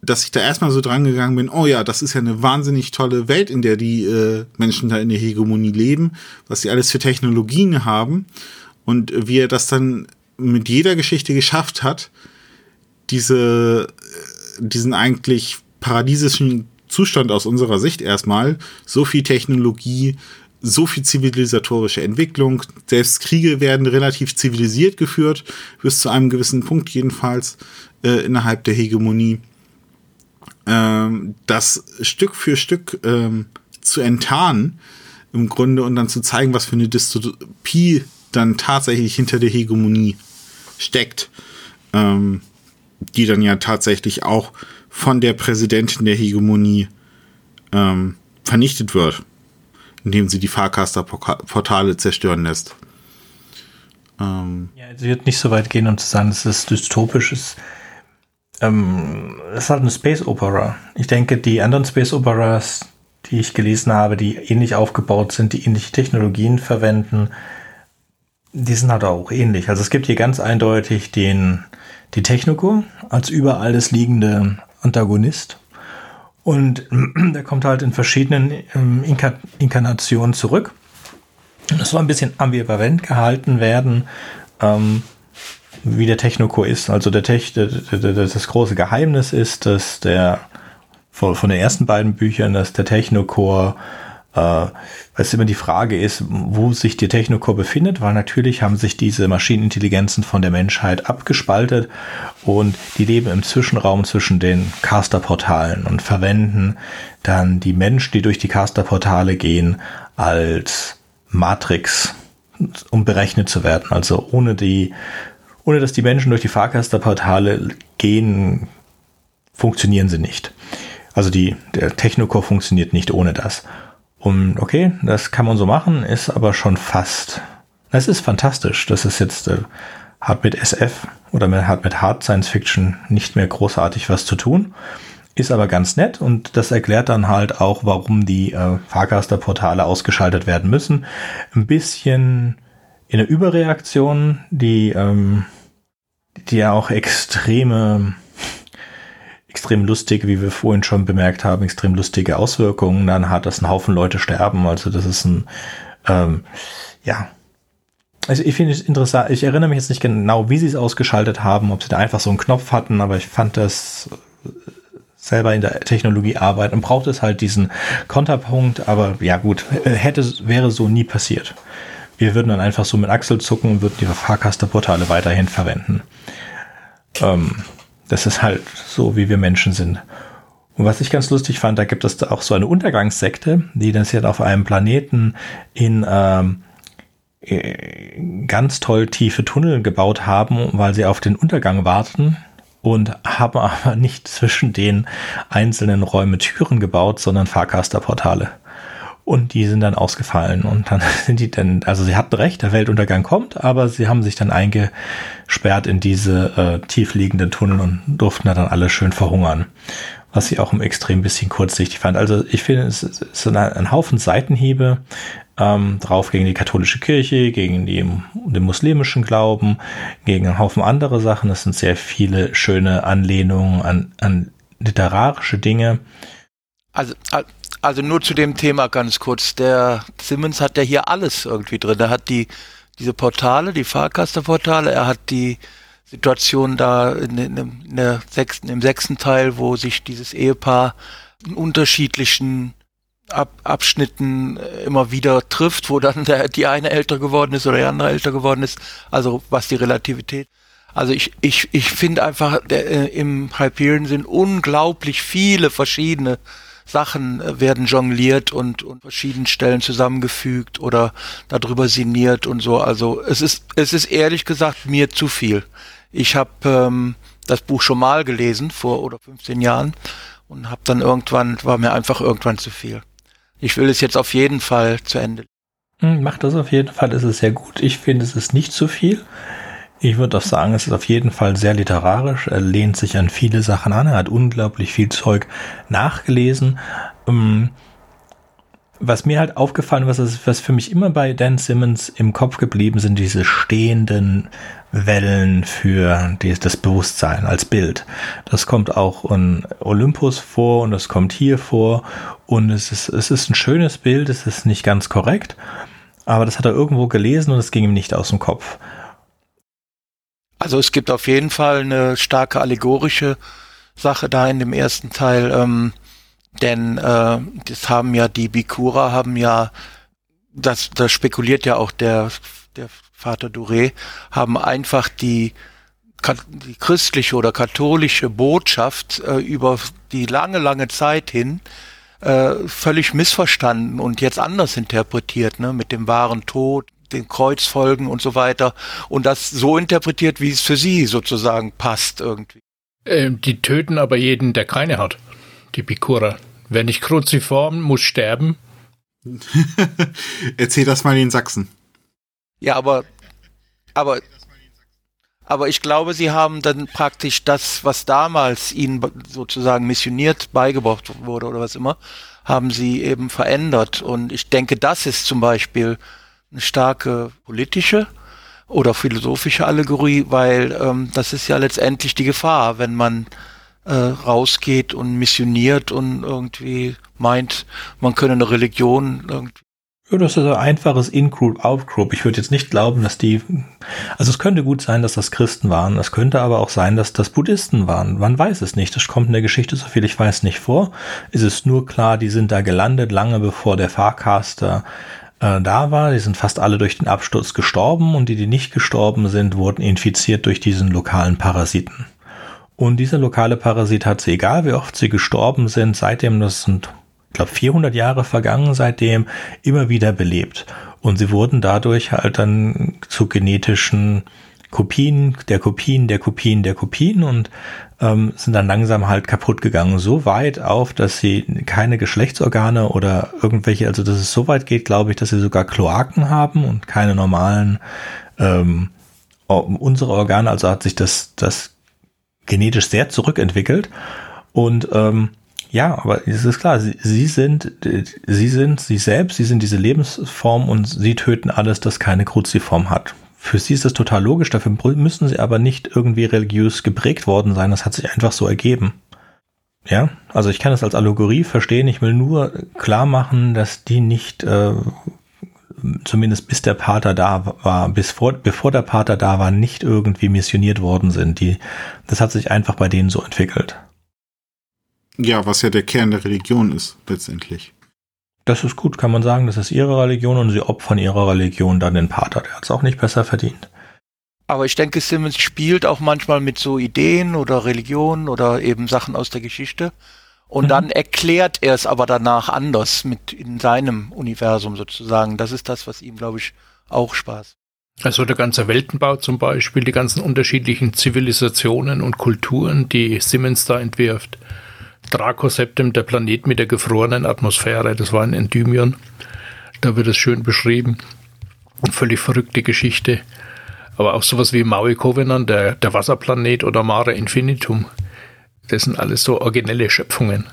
[SPEAKER 2] dass ich da erstmal so dran gegangen bin, oh ja, das ist ja eine wahnsinnig tolle Welt, in der die äh, Menschen da in der Hegemonie leben, was sie alles für Technologien haben und wie er das dann mit jeder Geschichte geschafft hat, diese, äh, diesen eigentlich paradiesischen Zustand aus unserer Sicht erstmal, so viel Technologie, so viel zivilisatorische Entwicklung. Selbst Kriege werden relativ zivilisiert geführt, bis zu einem gewissen Punkt jedenfalls äh, innerhalb der Hegemonie. Ähm, das Stück für Stück ähm, zu enttarnen im Grunde und dann zu zeigen, was für eine Dystopie dann tatsächlich hinter der Hegemonie steckt, ähm, die dann ja tatsächlich auch von der Präsidentin der Hegemonie ähm, vernichtet wird indem sie die Fahrcaster-Portale zerstören lässt.
[SPEAKER 1] Ähm. Ja, sie wird nicht so weit gehen, um zu sagen, dass es dystopisch ist. Ähm, es ist halt eine Space Opera. Ich denke, die anderen Space Operas, die ich gelesen habe, die ähnlich aufgebaut sind, die ähnliche Technologien verwenden, die sind halt auch ähnlich. Also es gibt hier ganz eindeutig den, die Technico als über alles liegende Antagonist und der kommt halt in verschiedenen ähm, Inka Inkarnationen zurück. Das soll ein bisschen ambivalent gehalten werden, ähm, wie der Technocore ist. Also der Tech, das große Geheimnis ist, dass der von, von den ersten beiden Büchern, dass der Technocore äh, was immer die Frage ist, wo sich die Technocore befindet, weil natürlich haben sich diese Maschinenintelligenzen von der Menschheit abgespaltet und die leben im Zwischenraum zwischen den Caster-Portalen und verwenden dann die Menschen, die durch die Caster-Portale gehen, als Matrix, um berechnet zu werden. Also ohne die, ohne dass die Menschen durch die Fahrcaster-Portale gehen, funktionieren sie nicht. Also die, der Technocore funktioniert nicht ohne das. Und okay, das kann man so machen, ist aber schon fast. Es ist fantastisch. Das ist jetzt äh, hat mit SF oder mit, hat mit Hard Science Fiction nicht mehr großartig was zu tun. Ist aber ganz nett und das erklärt dann halt auch, warum die äh, Fahrgasterportale ausgeschaltet werden müssen. Ein bisschen in der Überreaktion, die, ähm, die ja auch extreme extrem lustig, wie wir vorhin schon bemerkt haben, extrem lustige Auswirkungen. Dann hat das ein Haufen Leute sterben. Also das ist ein, ähm, ja. Also ich finde es interessant. Ich erinnere mich jetzt nicht genau, wie sie es ausgeschaltet haben, ob sie da einfach so einen Knopf hatten, aber ich fand das selber in der Technologie arbeiten und braucht es halt diesen Konterpunkt. Aber ja gut, hätte, wäre so nie passiert. Wir würden dann einfach so mit Achsel zucken und würden die Fahrkasterportale weiterhin verwenden. Ähm, das ist halt so, wie wir Menschen sind. Und was ich ganz lustig fand, da gibt es auch so eine Untergangssekte, die das jetzt auf einem Planeten in ähm, äh, ganz toll tiefe Tunnel gebaut haben, weil sie auf den Untergang warten und haben aber nicht zwischen den einzelnen Räumen Türen gebaut, sondern Fahrcasterportale. Und die sind dann ausgefallen. Und dann sind die dann, also sie hatten recht, der Weltuntergang kommt, aber sie haben sich dann eingesperrt in diese äh, tiefliegenden Tunnel und durften da dann alle schön verhungern. Was ich auch im Extrem bisschen kurzsichtig fand. Also ich finde, es ist ein, ein Haufen Seitenhiebe ähm, drauf gegen die katholische Kirche, gegen die, den muslimischen Glauben, gegen einen Haufen andere Sachen. Es sind sehr viele schöne Anlehnungen an, an literarische Dinge.
[SPEAKER 4] Also, also nur zu dem Thema ganz kurz. Der Simmons hat ja hier alles irgendwie drin. Er hat die, diese Portale, die Fahrkasterportale, er hat die Situation da in, in, in der sechsten, im sechsten Teil, wo sich dieses Ehepaar in unterschiedlichen Ab Abschnitten immer wieder trifft, wo dann der, die eine älter geworden ist oder die andere älter geworden ist. Also was die Relativität. Also ich, ich, ich finde einfach, der, äh, im Hyperion sind unglaublich viele verschiedene Sachen äh, werden jongliert und, und verschiedenen Stellen zusammengefügt oder darüber sinniert und so. Also es ist, es ist ehrlich gesagt mir zu viel. Ich habe ähm, das Buch schon mal gelesen, vor oder 15 Jahren, und habe dann irgendwann, war mir einfach irgendwann zu viel. Ich will es jetzt auf jeden Fall zu Ende.
[SPEAKER 1] Hm, macht das auf jeden Fall, ist es sehr gut. Ich finde, es ist nicht zu viel. Ich würde auch sagen, es ist auf jeden Fall sehr literarisch. Er lehnt sich an viele Sachen an. Er hat unglaublich viel Zeug nachgelesen. Ähm, was mir halt aufgefallen ist, was für mich immer bei Dan Simmons im Kopf geblieben sind, diese stehenden Wellen für das Bewusstsein als Bild. Das kommt auch in Olympus vor und das kommt hier vor. Und es ist, es ist ein schönes Bild, es ist nicht ganz korrekt, aber das hat er irgendwo gelesen und es ging ihm nicht aus dem Kopf.
[SPEAKER 4] Also es gibt auf jeden Fall eine starke allegorische Sache da in dem ersten Teil, ähm, denn äh, das haben ja die Bikura haben ja, das, das spekuliert ja auch der, der Vater Dure, haben einfach die, die christliche oder katholische Botschaft äh, über die lange, lange Zeit hin äh, völlig missverstanden und jetzt anders interpretiert, ne, mit dem wahren Tod, den Kreuzfolgen und so weiter und das so interpretiert, wie es für sie sozusagen passt irgendwie.
[SPEAKER 3] Ähm, die töten aber jeden, der keine hat. Die Bikura. Wer nicht kruziform, muss sterben.
[SPEAKER 2] Erzähl das mal in Sachsen.
[SPEAKER 4] Ja, aber, aber, aber ich glaube, sie haben dann praktisch das, was damals ihnen sozusagen missioniert beigebracht wurde oder was immer, haben sie eben verändert. Und ich denke, das ist zum Beispiel eine starke politische oder philosophische Allegorie, weil ähm, das ist ja letztendlich die Gefahr, wenn man äh, rausgeht und missioniert und irgendwie meint, man könne eine Religion irgendwie
[SPEAKER 1] Ja, das ist ein einfaches In-Group, Out-Group. Ich würde jetzt nicht glauben, dass die, also es könnte gut sein, dass das Christen waren. Es könnte aber auch sein, dass das Buddhisten waren. Man weiß es nicht. Das kommt in der Geschichte, so viel ich weiß, nicht vor. Es ist nur klar, die sind da gelandet, lange bevor der Farcaster äh, da war. Die sind fast alle durch den Absturz gestorben und die, die nicht gestorben sind, wurden infiziert durch diesen lokalen Parasiten. Und dieser lokale Parasit hat sie, egal wie oft sie gestorben sind, seitdem, das sind ich glaube 400 Jahre vergangen seitdem, immer wieder belebt. Und sie wurden dadurch halt dann zu genetischen Kopien der Kopien der Kopien der Kopien und ähm, sind dann langsam halt kaputt gegangen. So weit auf, dass sie keine Geschlechtsorgane oder irgendwelche, also dass es so weit geht, glaube ich, dass sie sogar Kloaken haben und keine normalen ähm, unsere Organe. Also hat sich das, das genetisch sehr zurückentwickelt. Und ähm, ja, aber es ist klar, sie, sie sind, sie sind sie selbst, sie sind diese Lebensform und sie töten alles, das keine Kruziform hat. Für sie ist das total logisch, dafür müssen sie aber nicht irgendwie religiös geprägt worden sein, das hat sich einfach so ergeben. Ja, also ich kann es als Allegorie verstehen, ich will nur klar machen, dass die nicht, äh, zumindest bis der Pater da war, bis vor, bevor der Pater da war, nicht irgendwie missioniert worden sind. Die, das hat sich einfach bei denen so entwickelt.
[SPEAKER 2] Ja, was ja der Kern der Religion ist, letztendlich.
[SPEAKER 1] Das ist gut, kann man sagen, das ist ihre Religion und sie opfern ihrer Religion dann den Pater. Der hat es auch nicht besser verdient.
[SPEAKER 4] Aber ich denke, Simmons spielt auch manchmal mit so Ideen oder Religionen oder eben Sachen aus der Geschichte. Und mhm. dann erklärt er es aber danach anders mit in seinem Universum sozusagen. Das ist das, was ihm, glaube ich, auch Spaß.
[SPEAKER 3] Also der ganze Weltenbau zum Beispiel, die ganzen unterschiedlichen Zivilisationen und Kulturen, die Simmons da entwirft. Dracoseptem, der Planet mit der gefrorenen Atmosphäre, das war ein Endymion. Da wird es schön beschrieben. Völlig verrückte Geschichte. Aber auch sowas wie Maui Covenant, der, der Wasserplanet oder Mare Infinitum. Das sind alles so originelle Schöpfungen.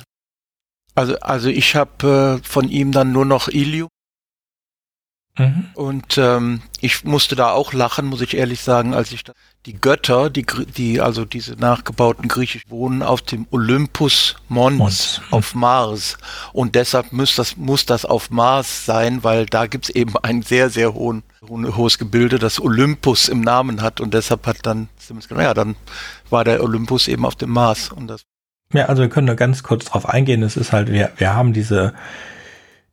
[SPEAKER 4] Also, also ich habe äh, von ihm dann nur noch Ilium Mhm. Und ähm, ich musste da auch lachen, muss ich ehrlich sagen, als ich da, die Götter, die, die also diese nachgebauten griechisch wohnen auf dem Olympus Mons, Mons. auf Mars. Und deshalb muss das, muss das auf Mars sein, weil da gibt's eben ein sehr, sehr hohen, hohes Gebilde, das Olympus im Namen hat. Und deshalb hat dann, ja, dann war der Olympus eben auf dem Mars. Und das
[SPEAKER 1] ja, also wir können nur ganz kurz drauf eingehen. Es ist halt, wir, wir haben diese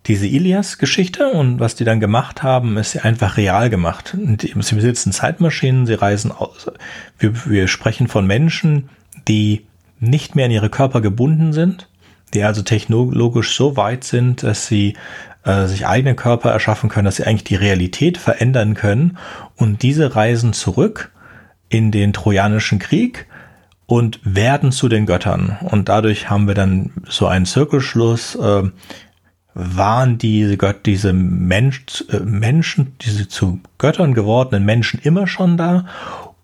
[SPEAKER 1] diese Ilias-Geschichte und was die dann gemacht haben, ist sie einfach real gemacht. Und sie besitzen Zeitmaschinen, sie reisen aus. Wir, wir sprechen von Menschen, die nicht mehr in ihre Körper gebunden sind, die also technologisch so weit sind, dass sie äh, sich eigene Körper erschaffen können, dass sie eigentlich die Realität verändern können. Und diese reisen zurück in den Trojanischen Krieg und werden zu den Göttern. Und dadurch haben wir dann so einen Zirkelschluss. Äh, waren diese Gott, diese Mensch, äh, Menschen, diese zu Göttern gewordenen Menschen immer schon da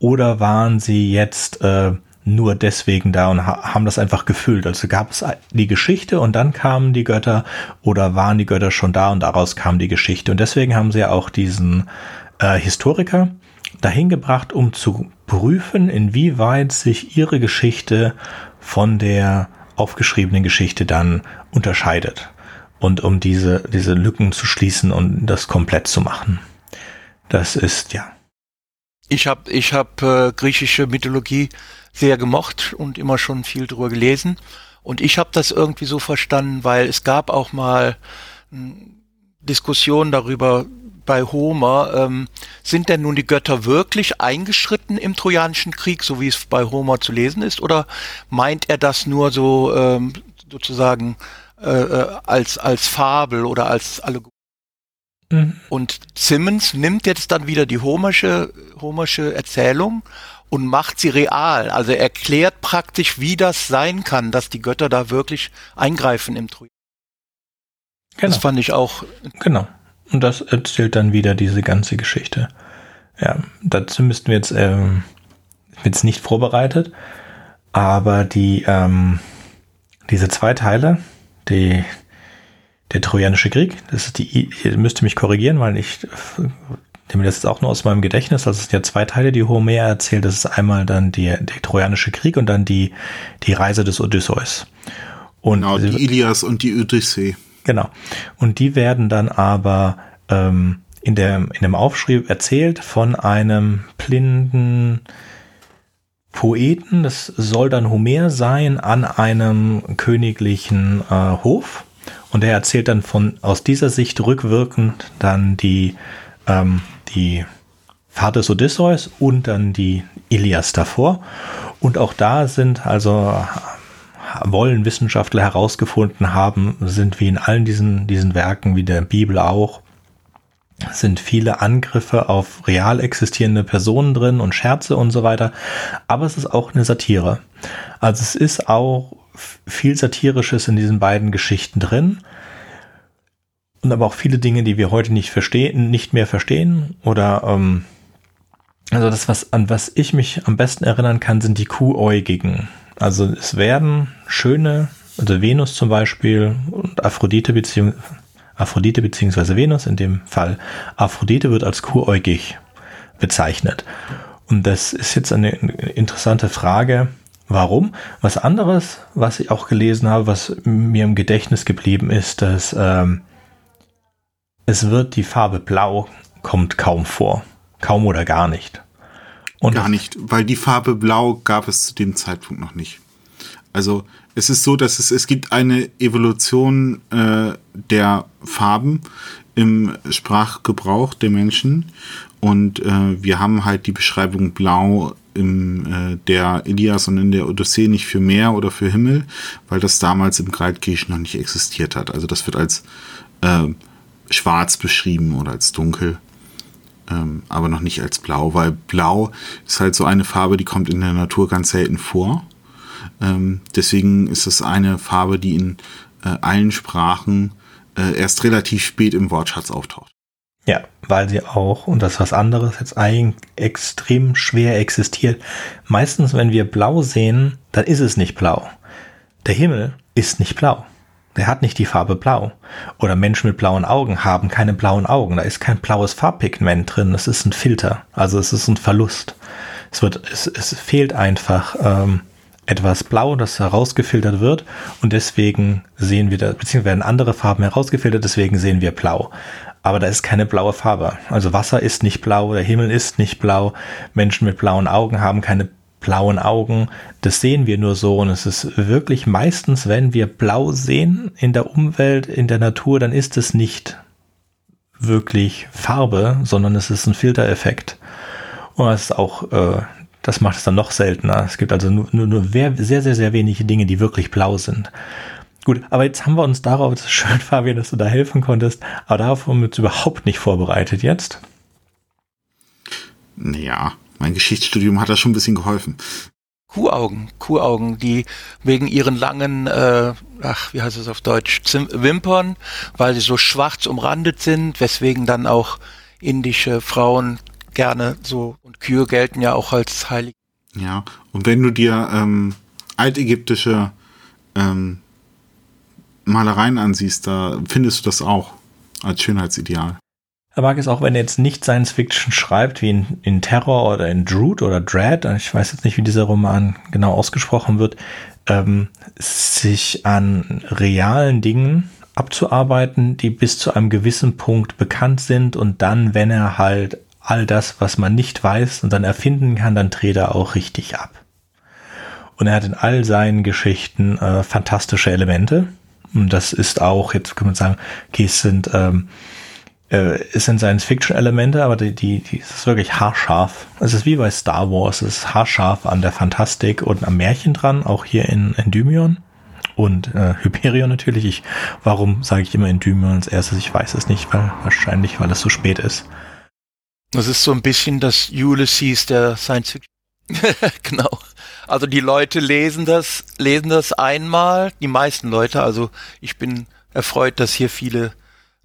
[SPEAKER 1] oder waren sie jetzt äh, nur deswegen da und ha haben das einfach gefüllt? Also gab es die Geschichte und dann kamen die Götter oder waren die Götter schon da und daraus kam die Geschichte? Und deswegen haben sie ja auch diesen äh, Historiker dahin gebracht, um zu prüfen, inwieweit sich ihre Geschichte von der aufgeschriebenen Geschichte dann unterscheidet und um diese, diese Lücken zu schließen und das komplett zu machen. Das ist ja.
[SPEAKER 4] Ich habe ich hab, äh, griechische Mythologie sehr gemocht und immer schon viel drüber gelesen. Und ich habe das irgendwie so verstanden, weil es gab auch mal hm, Diskussionen darüber bei Homer, ähm, sind denn nun die Götter wirklich eingeschritten im Trojanischen Krieg, so wie es bei Homer zu lesen ist, oder meint er das nur so ähm, sozusagen äh, äh, als, als Fabel oder als Allegorie. Mhm. Und Simmons nimmt jetzt dann wieder die homersche, homersche Erzählung und macht sie real. Also erklärt praktisch, wie das sein kann, dass die Götter da wirklich eingreifen im Trojan. Genau. Das fand ich auch.
[SPEAKER 1] Genau. Und das erzählt dann wieder diese ganze Geschichte. Ja, dazu müssten wir jetzt, ähm, jetzt nicht vorbereitet, aber die, ähm, diese zwei Teile, die, der Trojanische Krieg. Das ist die, ihr müsst mich korrigieren, weil ich nehme das jetzt auch nur aus meinem Gedächtnis. Also es sind ja zwei Teile, die Homer erzählt. Das ist einmal dann die, der Trojanische Krieg und dann die, die Reise des Odysseus.
[SPEAKER 2] Und genau, die Ilias und die Odyssee.
[SPEAKER 1] Genau. Und die werden dann aber ähm, in, der, in dem Aufschrieb erzählt von einem blinden Poeten, das soll dann Homer sein, an einem königlichen äh, Hof. Und er erzählt dann von aus dieser Sicht rückwirkend dann die, ähm, die Fahrt des Odysseus und dann die Ilias davor. Und auch da sind also wollen Wissenschaftler herausgefunden haben, sind wie in allen diesen, diesen Werken, wie der Bibel auch, sind viele Angriffe auf real existierende Personen drin und Scherze und so weiter. Aber es ist auch eine Satire. Also es ist auch viel Satirisches in diesen beiden Geschichten drin. Und aber auch viele Dinge, die wir heute nicht verstehen, nicht mehr verstehen. Oder ähm, also das, was an was ich mich am besten erinnern kann, sind die Kuhäugigen. Also es werden schöne, also Venus zum Beispiel und Aphrodite beziehungsweise Aphrodite beziehungsweise Venus, in dem Fall Aphrodite wird als kuräugig bezeichnet. Und das ist jetzt eine interessante Frage. Warum? Was anderes, was ich auch gelesen habe, was mir im Gedächtnis geblieben ist, dass ähm, es wird die Farbe Blau kommt kaum vor. Kaum oder gar nicht.
[SPEAKER 2] Und gar nicht, weil die Farbe Blau gab es zu dem Zeitpunkt noch nicht. Also es ist so, dass es, es gibt eine Evolution äh, der Farben im Sprachgebrauch der Menschen. Und äh, wir haben halt die Beschreibung Blau in äh, der Ilias und in der Odyssee nicht für Meer oder für Himmel, weil das damals im Altgriechisch noch nicht existiert hat. Also das wird als äh, schwarz beschrieben oder als dunkel, ähm, aber noch nicht als blau, weil blau ist halt so eine Farbe, die kommt in der Natur ganz selten vor. Ähm, deswegen ist es eine Farbe, die in äh, allen Sprachen äh, erst relativ spät im Wortschatz auftaucht.
[SPEAKER 1] Ja, weil sie auch, und das ist was anderes, jetzt eigentlich extrem schwer existiert. Meistens, wenn wir blau sehen, dann ist es nicht blau. Der Himmel ist nicht blau. Der hat nicht die Farbe blau. Oder Menschen mit blauen Augen haben keine blauen Augen. Da ist kein blaues Farbpigment drin. Das ist ein Filter. Also es ist ein Verlust. Es wird, es, es fehlt einfach ähm, etwas blau, das herausgefiltert wird und deswegen sehen wir da, beziehungsweise werden andere Farben herausgefiltert, deswegen sehen wir blau. Aber da ist keine blaue Farbe. Also Wasser ist nicht blau, der Himmel ist nicht blau, Menschen mit blauen Augen haben keine blauen Augen. Das sehen wir nur so und es ist wirklich meistens, wenn wir blau sehen in der Umwelt, in der Natur, dann ist es nicht wirklich Farbe, sondern es ist ein Filtereffekt. Und es ist auch äh, das macht es dann noch seltener. Es gibt also nur, nur, nur sehr, sehr, sehr wenige Dinge, die wirklich blau sind. Gut, aber jetzt haben wir uns darauf, das ist schön, Fabian, dass du da helfen konntest, aber darauf haben wir uns überhaupt nicht vorbereitet jetzt.
[SPEAKER 2] Naja, mein Geschichtsstudium hat da schon ein bisschen geholfen.
[SPEAKER 4] Kuhaugen, Kuhaugen, die wegen ihren langen, äh, ach, wie heißt es auf Deutsch, Zim Wimpern, weil sie so schwarz umrandet sind, weswegen dann auch indische Frauen gerne so. Und Kühe gelten ja auch als heilig.
[SPEAKER 2] Ja, und wenn du dir ähm, altägyptische ähm, Malereien ansiehst, da findest du das auch als Schönheitsideal.
[SPEAKER 1] Er mag es auch, wenn er jetzt nicht Science Fiction schreibt, wie in, in Terror oder in Drood oder Dread, ich weiß jetzt nicht, wie dieser Roman genau ausgesprochen wird, ähm, sich an realen Dingen abzuarbeiten, die bis zu einem gewissen Punkt bekannt sind und dann, wenn er halt all das, was man nicht weiß und dann erfinden kann, dann dreht er auch richtig ab. Und er hat in all seinen Geschichten äh, fantastische Elemente. Und das ist auch, jetzt kann man sagen, okay, es sind, ähm, äh, es sind Science-Fiction-Elemente, aber die, die, die ist wirklich haarscharf. Es ist wie bei Star Wars, es ist haarscharf an der Fantastik und am Märchen dran, auch hier in Endymion. Und äh, Hyperion natürlich. Ich, warum sage ich immer Endymion als erstes? Ich weiß es nicht, weil wahrscheinlich, weil es so spät ist.
[SPEAKER 4] Das ist so ein bisschen das Ulysses der Science Fiction. genau. Also die Leute lesen das, lesen das einmal, die meisten Leute. Also ich bin erfreut, dass hier viele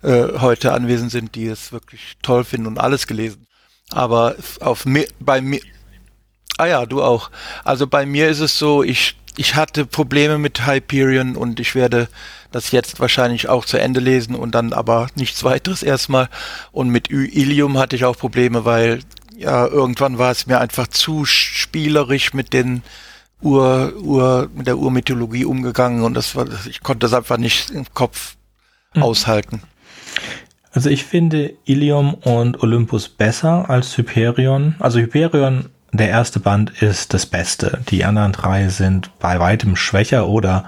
[SPEAKER 4] äh, heute anwesend sind, die es wirklich toll finden und alles gelesen. Aber auf mir, bei mir, ah ja, du auch. Also bei mir ist es so, ich ich hatte Probleme mit Hyperion und ich werde das jetzt wahrscheinlich auch zu Ende lesen und dann aber nichts weiteres erstmal. Und mit Ilium hatte ich auch Probleme, weil ja irgendwann war es mir einfach zu spielerisch mit den Ur, Ur, mit der Urmythologie umgegangen und das war, ich konnte das einfach nicht im Kopf mhm. aushalten.
[SPEAKER 1] Also ich finde Ilium und Olympus besser als Hyperion. Also Hyperion, der erste Band ist das Beste. Die anderen drei sind bei weitem schwächer oder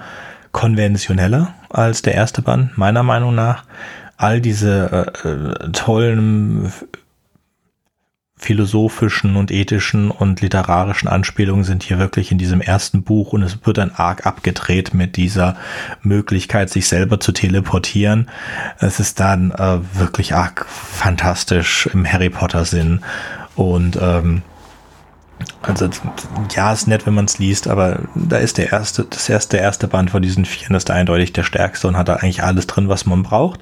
[SPEAKER 1] konventioneller als der erste Band, meiner Meinung nach. All diese äh, äh tollen philosophischen und ethischen und literarischen Anspielungen sind hier wirklich in diesem ersten Buch und es wird dann arg abgedreht mit dieser Möglichkeit, sich selber zu teleportieren. Es ist dann äh, wirklich arg fantastisch im Harry Potter Sinn und ähm, also ja, ist nett, wenn man es liest, aber da ist der erste, das erste, der erste Band von diesen vier, ist eindeutig der stärkste und hat da eigentlich alles drin, was man braucht.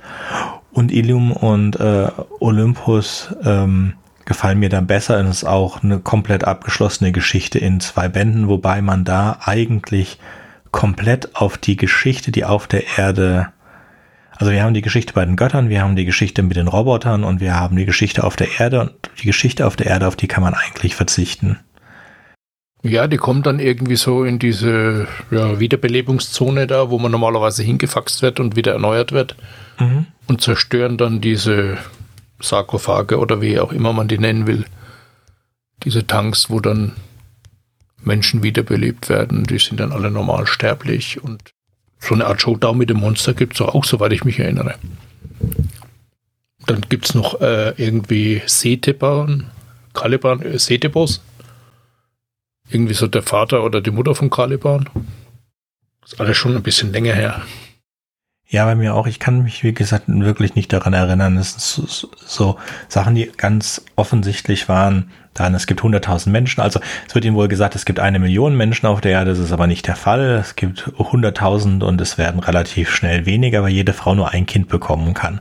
[SPEAKER 1] Und Ilium und äh, Olympus ähm, gefallen mir dann besser. Es ist auch eine komplett abgeschlossene Geschichte in zwei Bänden, wobei man da eigentlich komplett auf die Geschichte, die auf der Erde, also wir haben die Geschichte bei den Göttern, wir haben die Geschichte mit den Robotern und wir haben die Geschichte auf der Erde und die Geschichte auf der Erde, auf die kann man eigentlich verzichten.
[SPEAKER 3] Ja, die kommt dann irgendwie so in diese ja, Wiederbelebungszone da, wo man normalerweise hingefaxt wird und wieder erneuert wird mhm. und zerstören dann diese Sarkophage oder wie auch immer man die nennen will. Diese Tanks, wo dann Menschen wiederbelebt werden, die sind dann alle normal sterblich und so eine Art Showdown mit dem Monster gibt es auch, soweit ich mich erinnere. Dann gibt es noch äh, irgendwie Setipan, Caliban, äh, Setebos. Irgendwie so der Vater oder die Mutter von Caliban. ist alles schon ein bisschen länger her.
[SPEAKER 1] Ja, bei mir auch. Ich kann mich, wie gesagt, wirklich nicht daran erinnern. Es sind so, so Sachen, die ganz offensichtlich waren. Dann, es gibt 100.000 Menschen. Also es wird Ihnen wohl gesagt, es gibt eine Million Menschen auf der Erde. Das ist aber nicht der Fall. Es gibt 100.000 und es werden relativ schnell weniger, weil jede Frau nur ein Kind bekommen kann.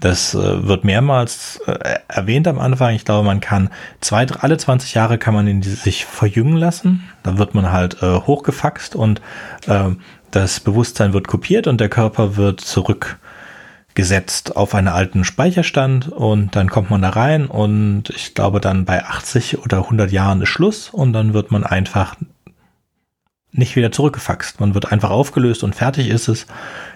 [SPEAKER 1] Das äh, wird mehrmals äh, erwähnt am Anfang. Ich glaube, man kann zwei, alle 20 Jahre kann man ihn sich verjüngen lassen. Da wird man halt äh, hochgefaxt und äh, das Bewusstsein wird kopiert und der Körper wird zurückgesetzt auf einen alten Speicherstand und dann kommt man da rein und ich glaube dann bei 80 oder 100 Jahren ist Schluss und dann wird man einfach nicht wieder zurückgefaxt. Man wird einfach aufgelöst und fertig ist es.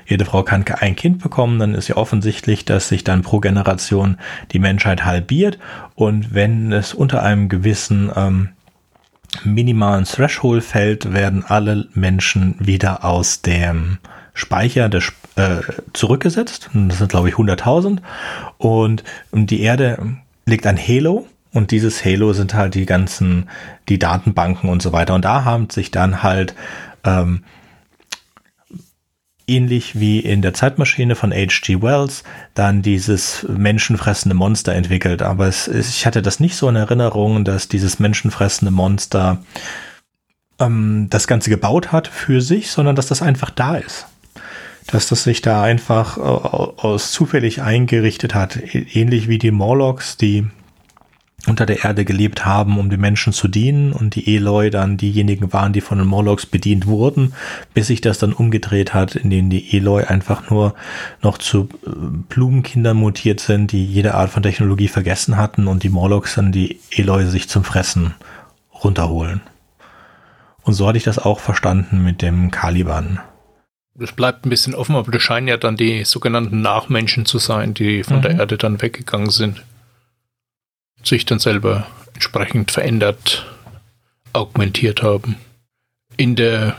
[SPEAKER 1] Jede Frau kann ein Kind bekommen, dann ist ja offensichtlich, dass sich dann pro Generation die Menschheit halbiert und wenn es unter einem gewissen ähm, minimalen Threshold fällt, werden alle Menschen wieder aus dem Speicher des, äh, zurückgesetzt. Das sind, glaube ich, 100.000. Und die Erde liegt ein Halo. Und dieses Halo sind halt die ganzen, die Datenbanken und so weiter. Und da haben sich dann halt ähm, ähnlich wie in der Zeitmaschine von H.G. Wells dann dieses menschenfressende Monster entwickelt. Aber es, ich hatte das nicht so in Erinnerung, dass dieses menschenfressende Monster ähm, das Ganze gebaut hat für sich, sondern dass das einfach da ist. Dass das sich da einfach äh, aus zufällig eingerichtet hat, ähnlich wie die Morlocks, die unter der Erde gelebt haben, um den Menschen zu dienen und die Eloi dann diejenigen waren, die von den Morlocks bedient wurden, bis sich das dann umgedreht hat, in denen die Eloi einfach nur noch zu äh, Blumenkindern mutiert sind, die jede Art von Technologie vergessen hatten und die Morlocks dann die Eloi sich zum Fressen runterholen. Und so hatte ich das auch verstanden mit dem Caliban.
[SPEAKER 3] Das bleibt ein bisschen offen, aber das scheinen ja dann die sogenannten Nachmenschen zu sein, die von mhm. der Erde dann weggegangen sind sich dann selber entsprechend verändert, augmentiert haben. In der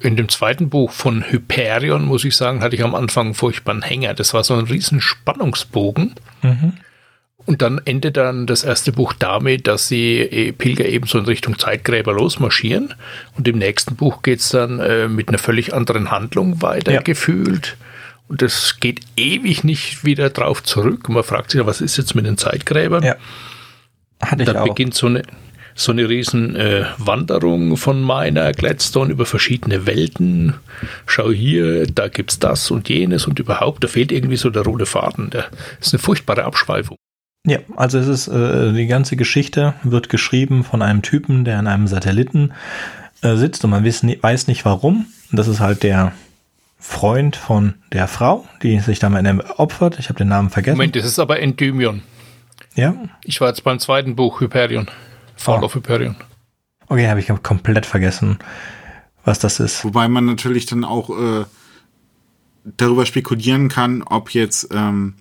[SPEAKER 3] in dem zweiten Buch von Hyperion, muss ich sagen, hatte ich am Anfang einen furchtbaren Hänger. Das war so ein riesen Spannungsbogen. Mhm. Und dann endet dann das erste Buch damit, dass sie äh, Pilger ebenso in Richtung Zeitgräber losmarschieren. Und im nächsten Buch geht es dann äh, mit einer völlig anderen Handlung weiter ja. gefühlt. Und es geht ewig nicht wieder drauf zurück. man fragt sich, was ist jetzt mit den Zeitgräbern? Ja. Hatte ich Dann auch. beginnt so eine, so eine riesen äh, Wanderung von meiner Gladstone über verschiedene Welten. Schau hier, da gibt's das und jenes und überhaupt, da fehlt irgendwie so der rote Faden. Das ist eine furchtbare Abschweifung.
[SPEAKER 1] Ja, also es ist, äh, die ganze Geschichte wird geschrieben von einem Typen, der an einem Satelliten äh, sitzt und man weiß, weiß nicht warum. Und das ist halt der Freund von der Frau, die sich da mal opfert. Ich habe den Namen vergessen.
[SPEAKER 3] Moment, das ist aber Endymion.
[SPEAKER 1] Ja?
[SPEAKER 3] Ich war jetzt beim zweiten Buch, Hyperion. Fall oh. of Hyperion.
[SPEAKER 1] Okay, habe ich komplett vergessen, was das ist.
[SPEAKER 2] Wobei man natürlich dann auch äh, darüber spekulieren kann, ob jetzt ähm,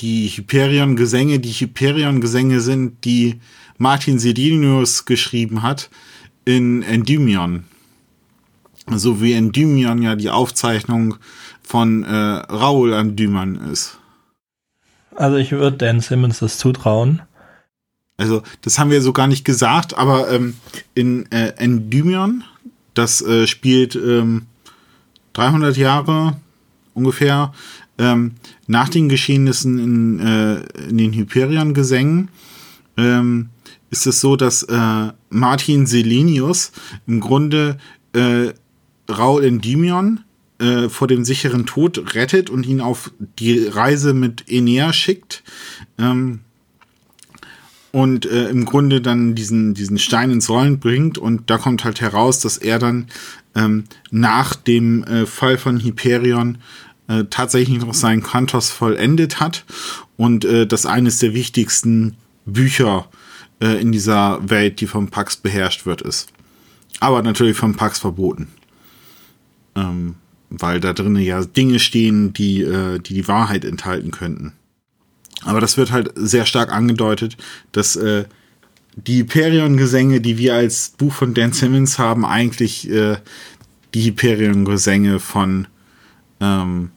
[SPEAKER 2] die Hyperion-Gesänge die Hyperion-Gesänge sind, die Martin Sedinius geschrieben hat in Endymion. So wie Endymion ja die Aufzeichnung von äh, Raoul Endymion ist.
[SPEAKER 1] Also ich würde Dan Simmons das zutrauen.
[SPEAKER 2] Also das haben wir so gar nicht gesagt, aber ähm, in äh, Endymion, das äh, spielt ähm, 300 Jahre ungefähr ähm, nach den Geschehnissen in, äh, in den Hyperion-Gesängen, ähm, ist es so, dass äh, Martin Selenius im Grunde äh, Raul Endymion äh, vor dem sicheren Tod rettet und ihn auf die Reise mit Enea schickt. Ähm, und äh, im Grunde dann diesen, diesen Stein ins Rollen bringt. Und da kommt halt heraus, dass er dann ähm, nach dem äh, Fall von Hyperion äh, tatsächlich noch seinen Kantos vollendet hat und äh, das eines der wichtigsten Bücher äh, in dieser Welt, die vom Pax beherrscht wird, ist. Aber natürlich vom Pax verboten. Ähm, weil da drinnen ja Dinge stehen, die, äh, die die Wahrheit enthalten könnten. Aber das wird halt sehr stark angedeutet, dass äh, die Hyperion-Gesänge, die wir als Buch von Dan Simmons haben, eigentlich äh, die Hyperion-Gesänge von, ähm,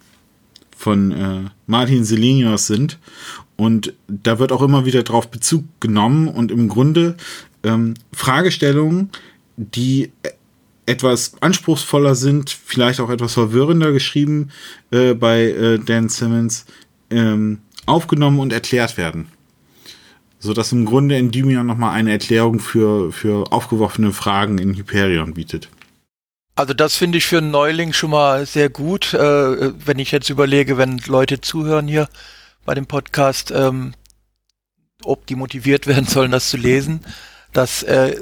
[SPEAKER 2] von äh, Martin Selenius sind. Und da wird auch immer wieder drauf Bezug genommen und im Grunde ähm, Fragestellungen, die etwas anspruchsvoller sind, vielleicht auch etwas verwirrender geschrieben äh, bei äh, Dan Simmons, ähm, aufgenommen und erklärt werden. So dass im Grunde Endymion nochmal eine Erklärung für, für aufgeworfene Fragen in Hyperion bietet.
[SPEAKER 4] Also das finde ich für einen Neuling schon mal sehr gut, äh, wenn ich jetzt überlege, wenn Leute zuhören hier bei dem Podcast, ähm, ob die motiviert werden sollen, das zu lesen, dass äh,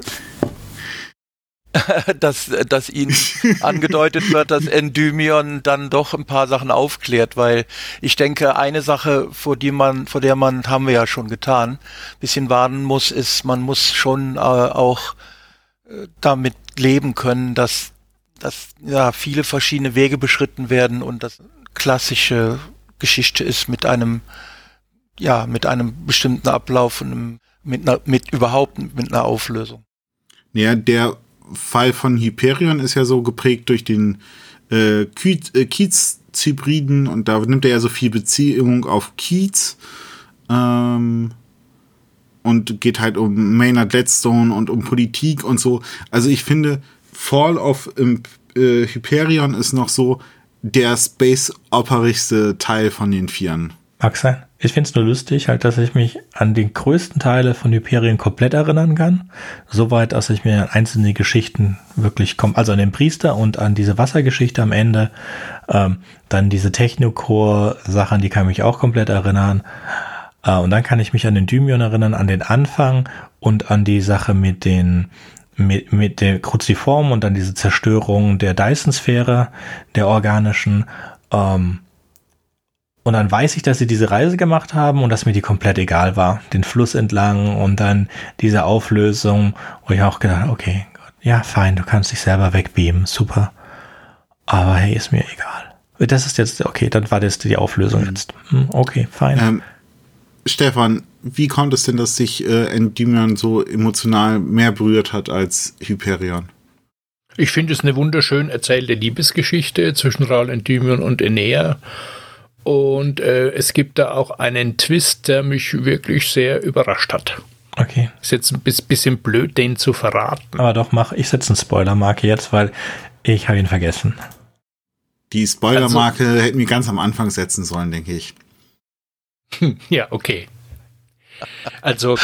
[SPEAKER 4] dass, dass ihnen angedeutet wird, dass Endymion dann doch ein paar Sachen aufklärt, weil ich denke, eine Sache, vor die man, vor der man, haben wir ja schon getan, bisschen warnen muss, ist, man muss schon äh, auch äh, damit leben können, dass, dass ja viele verschiedene Wege beschritten werden und das klassische Geschichte ist mit einem, ja, mit einem bestimmten Ablauf und einem, mit einer, mit überhaupt mit einer Auflösung.
[SPEAKER 2] Ja, der Fall von Hyperion ist ja so geprägt durch den äh, äh Kiez-Zybriden und da nimmt er ja so viel Beziehung auf Kiez ähm, und geht halt um Maynard Gladstone und um Politik und so. Also ich finde, Fall of äh, Hyperion ist noch so der space-operigste Teil von den Vieren.
[SPEAKER 1] Mag sein. Ich finde es nur lustig, halt, dass ich mich an die größten Teile von Hyperien komplett erinnern kann. Soweit, dass ich mir einzelne Geschichten wirklich komme, also an den Priester und an diese Wassergeschichte am Ende. Ähm, dann diese Technocore-Sachen, die kann mich auch komplett erinnern. Äh, und dann kann ich mich an den Dymion erinnern, an den Anfang und an die Sache mit den mit, mit der Kruziform und dann diese Zerstörung der Dyson-Sphäre, der organischen. Ähm, und dann weiß ich, dass sie diese Reise gemacht haben und dass mir die komplett egal war. Den Fluss entlang und dann diese Auflösung, wo ich auch gedacht, okay, Gott, ja, fein, du kannst dich selber wegbeamen, super. Aber hey, ist mir egal. Das ist jetzt, okay, dann war das die Auflösung mhm. jetzt. Hm, okay, fein. Ähm,
[SPEAKER 2] Stefan, wie kommt es denn, dass sich äh, Endymion so emotional mehr berührt hat als Hyperion?
[SPEAKER 3] Ich finde es eine wunderschön erzählte Liebesgeschichte zwischen Raul Endymion und Enea. Und äh, es gibt da auch einen Twist, der mich wirklich sehr überrascht hat.
[SPEAKER 1] Okay.
[SPEAKER 3] Ist jetzt ein bisschen blöd, den zu verraten.
[SPEAKER 1] Aber doch, mach, ich setze eine Spoilermarke jetzt, weil ich habe ihn vergessen.
[SPEAKER 2] Die Spoilermarke also, hätten wir ganz am Anfang setzen sollen, denke ich.
[SPEAKER 3] ja, okay. Also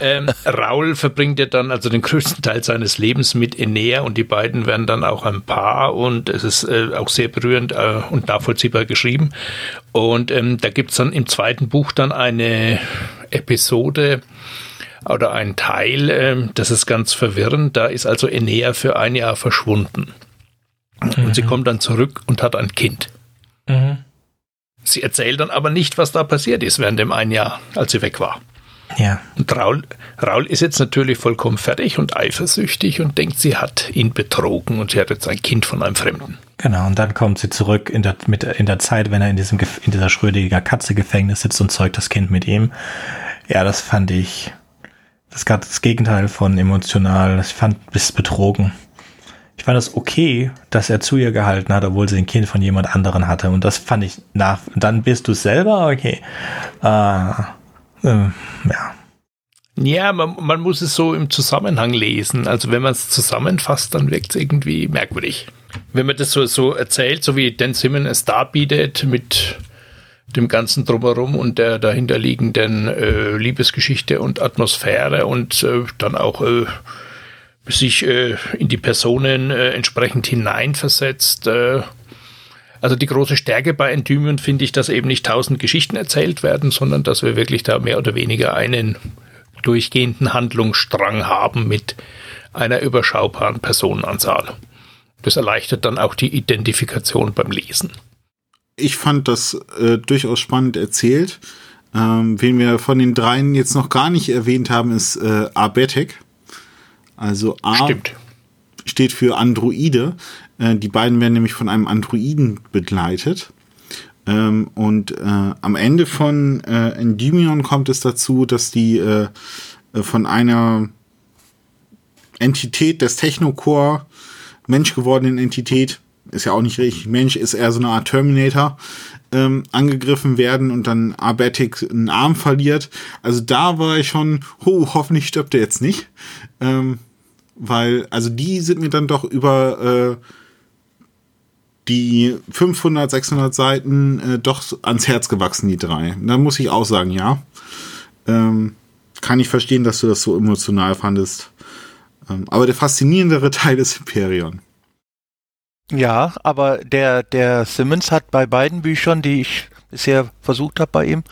[SPEAKER 3] ähm, Raul verbringt ja dann also den größten Teil seines Lebens mit Enea und die beiden werden dann auch ein Paar und es ist äh, auch sehr berührend äh, und nachvollziehbar geschrieben. Und ähm, da gibt es dann im zweiten Buch dann eine Episode oder ein Teil, äh, das ist ganz verwirrend. Da ist also Enea für ein Jahr verschwunden. Mhm. Und sie mhm. kommt dann zurück und hat ein Kind. Mhm. Sie erzählt dann aber nicht, was da passiert ist während dem einen Jahr, als sie weg war.
[SPEAKER 1] Ja.
[SPEAKER 3] Und Raul, Raul ist jetzt natürlich vollkommen fertig und eifersüchtig und denkt, sie hat ihn betrogen und sie hat jetzt ein Kind von einem Fremden.
[SPEAKER 1] Genau, und dann kommt sie zurück in der, mit, in der Zeit, wenn er in diesem in dieser Schrödinger Katze-Gefängnis sitzt und zeugt das Kind mit ihm. Ja, das fand ich das gerade das Gegenteil von emotional. Ich fand bis betrogen. Ich fand es okay, dass er zu ihr gehalten hat, obwohl sie ein Kind von jemand anderen hatte. Und das fand ich nach. Dann bist du selber okay. Äh, äh, ja.
[SPEAKER 3] Ja, man, man, muss es so im Zusammenhang lesen. Also wenn man es zusammenfasst, dann wirkt es irgendwie merkwürdig. Wenn man das so, so erzählt, so wie Dan Simmons es darbietet mit dem ganzen Drumherum und der dahinterliegenden äh, Liebesgeschichte und Atmosphäre und äh, dann auch äh, sich äh, in die Personen äh, entsprechend hineinversetzt. Äh, also die große Stärke bei Endymion finde ich, dass eben nicht tausend Geschichten erzählt werden, sondern dass wir wirklich da mehr oder weniger einen durchgehenden Handlungsstrang haben mit einer überschaubaren Personenanzahl. Das erleichtert dann auch die Identifikation beim Lesen.
[SPEAKER 2] Ich fand das äh, durchaus spannend erzählt. Ähm, wen wir von den dreien jetzt noch gar nicht erwähnt haben, ist äh, Abetek. Also A
[SPEAKER 3] Stimmt.
[SPEAKER 2] steht für Androide. Äh, die beiden werden nämlich von einem Androiden begleitet. Ähm, und äh, am Ende von äh, Endymion kommt es dazu, dass die äh, äh, von einer Entität des Technocore, menschgewordenen Entität, ist ja auch nicht richtig Mensch, ist eher so eine Art Terminator, ähm, angegriffen werden und dann Abetic einen Arm verliert. Also da war ich schon, oh, hoffentlich stirbt er jetzt nicht. Ähm, weil, also die sind mir dann doch über äh, die 500, 600 Seiten äh, doch ans Herz gewachsen, die drei. Da muss ich auch sagen, ja. Ähm, kann ich verstehen, dass du das so emotional fandest. Ähm, aber der faszinierendere Teil ist Hyperion.
[SPEAKER 4] Ja, aber der, der Simmons hat bei beiden Büchern, die ich bisher versucht habe bei ihm,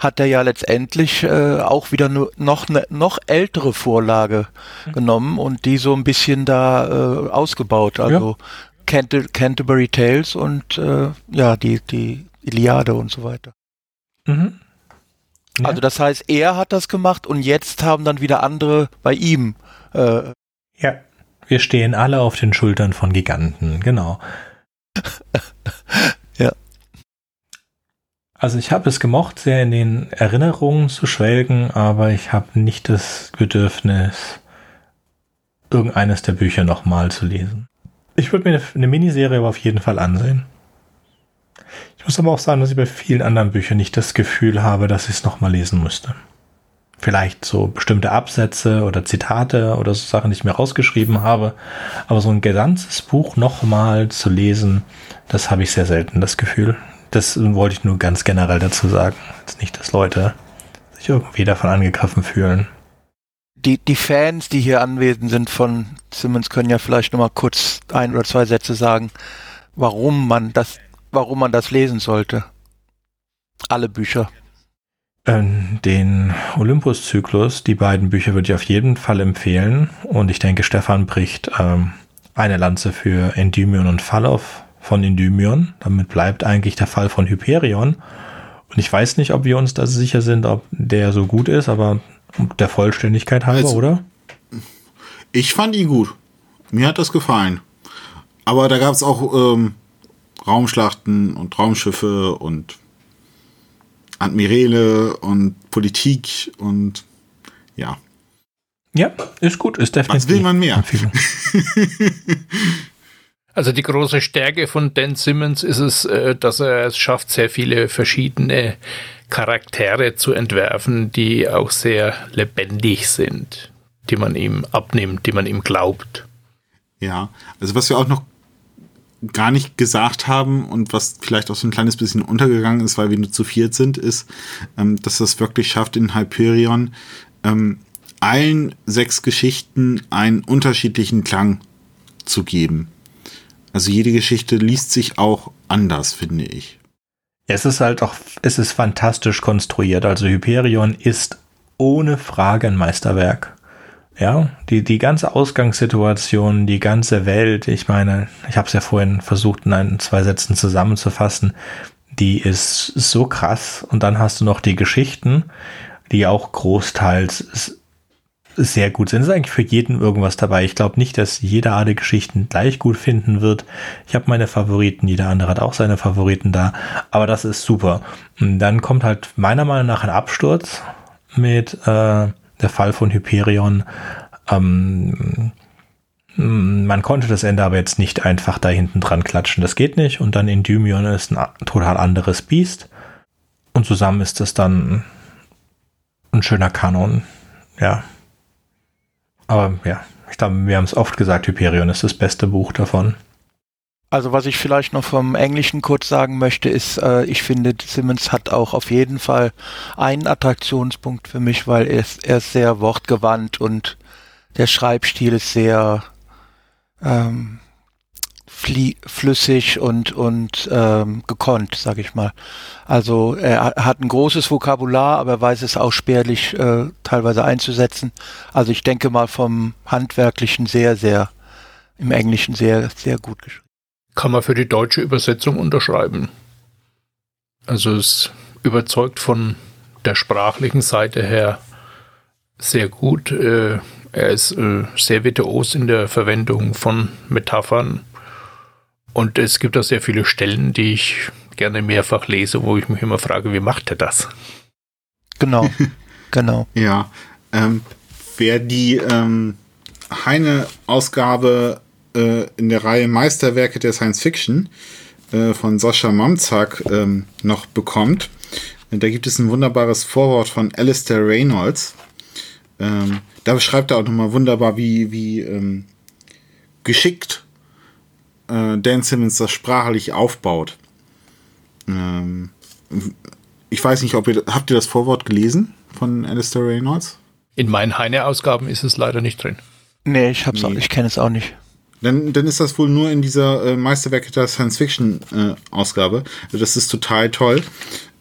[SPEAKER 4] hat er ja letztendlich äh, auch wieder nur noch eine noch ältere Vorlage mhm. genommen und die so ein bisschen da äh, ausgebaut. Also ja. Canter Canterbury Tales und äh, ja, die, die Iliade und so weiter. Mhm. Ja. Also das heißt, er hat das gemacht und jetzt haben dann wieder andere bei ihm.
[SPEAKER 1] Äh, ja, wir stehen alle auf den Schultern von Giganten, genau. Also ich habe es gemocht, sehr in den Erinnerungen zu schwelgen, aber ich habe nicht das Bedürfnis, irgendeines der Bücher nochmal zu lesen. Ich würde mir eine, eine Miniserie aber auf jeden Fall ansehen. Ich muss aber auch sagen, dass ich bei vielen anderen Büchern nicht das Gefühl habe, dass ich es nochmal lesen müsste. Vielleicht so bestimmte Absätze oder Zitate oder so Sachen, die ich mir rausgeschrieben habe. Aber so ein ganzes Buch nochmal zu lesen, das habe ich sehr selten das Gefühl. Das wollte ich nur ganz generell dazu sagen. Jetzt nicht, dass Leute sich irgendwie davon angegriffen fühlen
[SPEAKER 4] die, die Fans, die hier anwesend sind von Simmons, können ja vielleicht nochmal kurz ein oder zwei Sätze sagen, warum man das, warum man das lesen sollte. Alle Bücher.
[SPEAKER 1] Ähm, den Olympus-Zyklus, die beiden Bücher würde ich auf jeden Fall empfehlen. Und ich denke, Stefan bricht ähm, eine Lanze für Endymion und Falloff von Endymion. Damit bleibt eigentlich der Fall von Hyperion. Und ich weiß nicht, ob wir uns da sicher sind, ob der so gut ist, aber der Vollständigkeit halber, also, oder?
[SPEAKER 2] Ich fand ihn gut. Mir hat das gefallen. Aber da gab es auch ähm, Raumschlachten und Raumschiffe und Admirale und Politik und ja.
[SPEAKER 1] Ja, ist gut, ist definitiv.
[SPEAKER 2] Was will man mehr?
[SPEAKER 3] Also die große Stärke von Dan Simmons ist es, äh, dass er es schafft, sehr viele verschiedene Charaktere zu entwerfen, die auch sehr lebendig sind, die man ihm abnimmt, die man ihm glaubt.
[SPEAKER 2] Ja, also was wir auch noch gar nicht gesagt haben und was vielleicht auch so ein kleines bisschen untergegangen ist, weil wir nur zu viert sind, ist, ähm, dass das wirklich schafft, in Hyperion ähm, allen sechs Geschichten einen unterschiedlichen Klang zu geben. Also jede Geschichte liest sich auch anders, finde ich.
[SPEAKER 1] Es ist halt auch, es ist fantastisch konstruiert. Also Hyperion ist ohne Frage ein Meisterwerk. Ja, die, die ganze Ausgangssituation, die ganze Welt, ich meine, ich habe es ja vorhin versucht, in ein, zwei Sätzen zusammenzufassen, die ist so krass. Und dann hast du noch die Geschichten, die auch großteils sehr gut sind. Es ist eigentlich für jeden irgendwas dabei. Ich glaube nicht, dass jeder alle Geschichten gleich gut finden wird. Ich habe meine Favoriten, jeder andere hat auch seine Favoriten da. Aber das ist super. Und dann kommt halt meiner Meinung nach ein Absturz mit äh, der Fall von Hyperion. Ähm, man konnte das Ende aber jetzt nicht einfach da hinten dran klatschen. Das geht nicht. Und dann Endymion ist ein total anderes Biest. Und zusammen ist das dann ein schöner Kanon. Ja. Aber ja, ich glaube, wir haben es oft gesagt, Hyperion ist das beste Buch davon.
[SPEAKER 5] Also was ich vielleicht noch vom Englischen kurz sagen möchte, ist, äh, ich finde, Simmons hat auch auf jeden Fall einen Attraktionspunkt für mich, weil er ist, er ist sehr wortgewandt und der Schreibstil ist sehr ähm, flüssig und und ähm, gekonnt, sag ich mal. Also er hat ein großes Vokabular, aber er weiß es auch spärlich äh, teilweise einzusetzen. Also ich denke mal vom handwerklichen sehr, sehr im Englischen sehr, sehr gut geschrieben.
[SPEAKER 3] Kann man für die deutsche Übersetzung unterschreiben. Also es überzeugt von der sprachlichen Seite her sehr gut. Äh, er ist äh, sehr virtuos in der Verwendung von Metaphern und es gibt auch sehr viele Stellen, die ich gerne mehrfach lese, wo ich mich immer frage, wie macht er das?
[SPEAKER 5] Genau, genau.
[SPEAKER 2] Ja, ähm, wer die ähm, Heine-Ausgabe äh, in der Reihe Meisterwerke der Science Fiction äh, von Sascha Mamzak ähm, noch bekommt, da gibt es ein wunderbares Vorwort von Alistair Reynolds. Ähm, da beschreibt er auch nochmal wunderbar, wie, wie ähm, geschickt äh, Dan Simmons das sprachlich aufbaut. Ähm, ich weiß nicht, ob ihr habt ihr das Vorwort gelesen von Alistair Reynolds?
[SPEAKER 3] In meinen Heine-Ausgaben ist es leider nicht drin.
[SPEAKER 5] Nee, ich hab's nee. Auch, ich kenne es auch nicht.
[SPEAKER 2] Dann, dann ist das wohl nur in dieser äh, Meisterwerke der Science-Fiction-Ausgabe. Äh, also das ist total toll,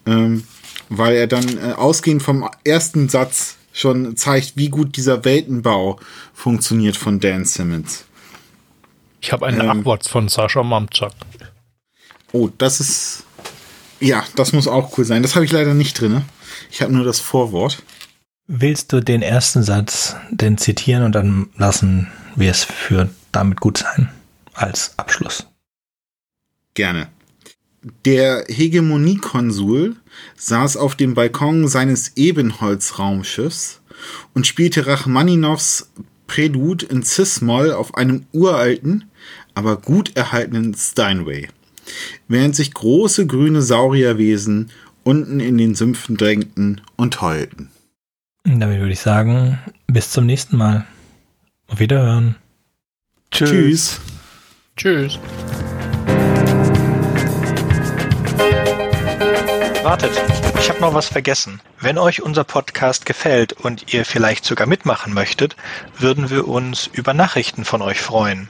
[SPEAKER 2] ähm, weil er dann äh, ausgehend vom ersten Satz schon zeigt, wie gut dieser Weltenbau funktioniert von Dan Simmons.
[SPEAKER 3] Ich habe einen ähm, Abwatz von Sascha Mamczak.
[SPEAKER 2] Oh, das ist. Ja, das muss auch cool sein. Das habe ich leider nicht drin. Ich habe nur das Vorwort.
[SPEAKER 1] Willst du den ersten Satz denn zitieren und dann lassen wir es für damit gut sein als Abschluss?
[SPEAKER 2] Gerne. Der Hegemoniekonsul saß auf dem Balkon seines Ebenholzraumschiffs und spielte Rachmaninows Prälude in Cis-Moll auf einem uralten, aber gut erhaltenen Steinway, während sich große grüne Saurierwesen unten in den Sümpfen drängten und heulten.
[SPEAKER 1] Damit würde ich sagen, bis zum nächsten Mal. Auf Wiederhören.
[SPEAKER 2] Tschüss.
[SPEAKER 3] Tschüss.
[SPEAKER 5] Wartet, ich habe noch was vergessen. Wenn euch unser Podcast gefällt und ihr vielleicht sogar mitmachen möchtet, würden wir uns über Nachrichten von euch freuen.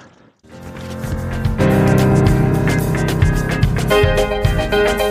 [SPEAKER 5] Thank you.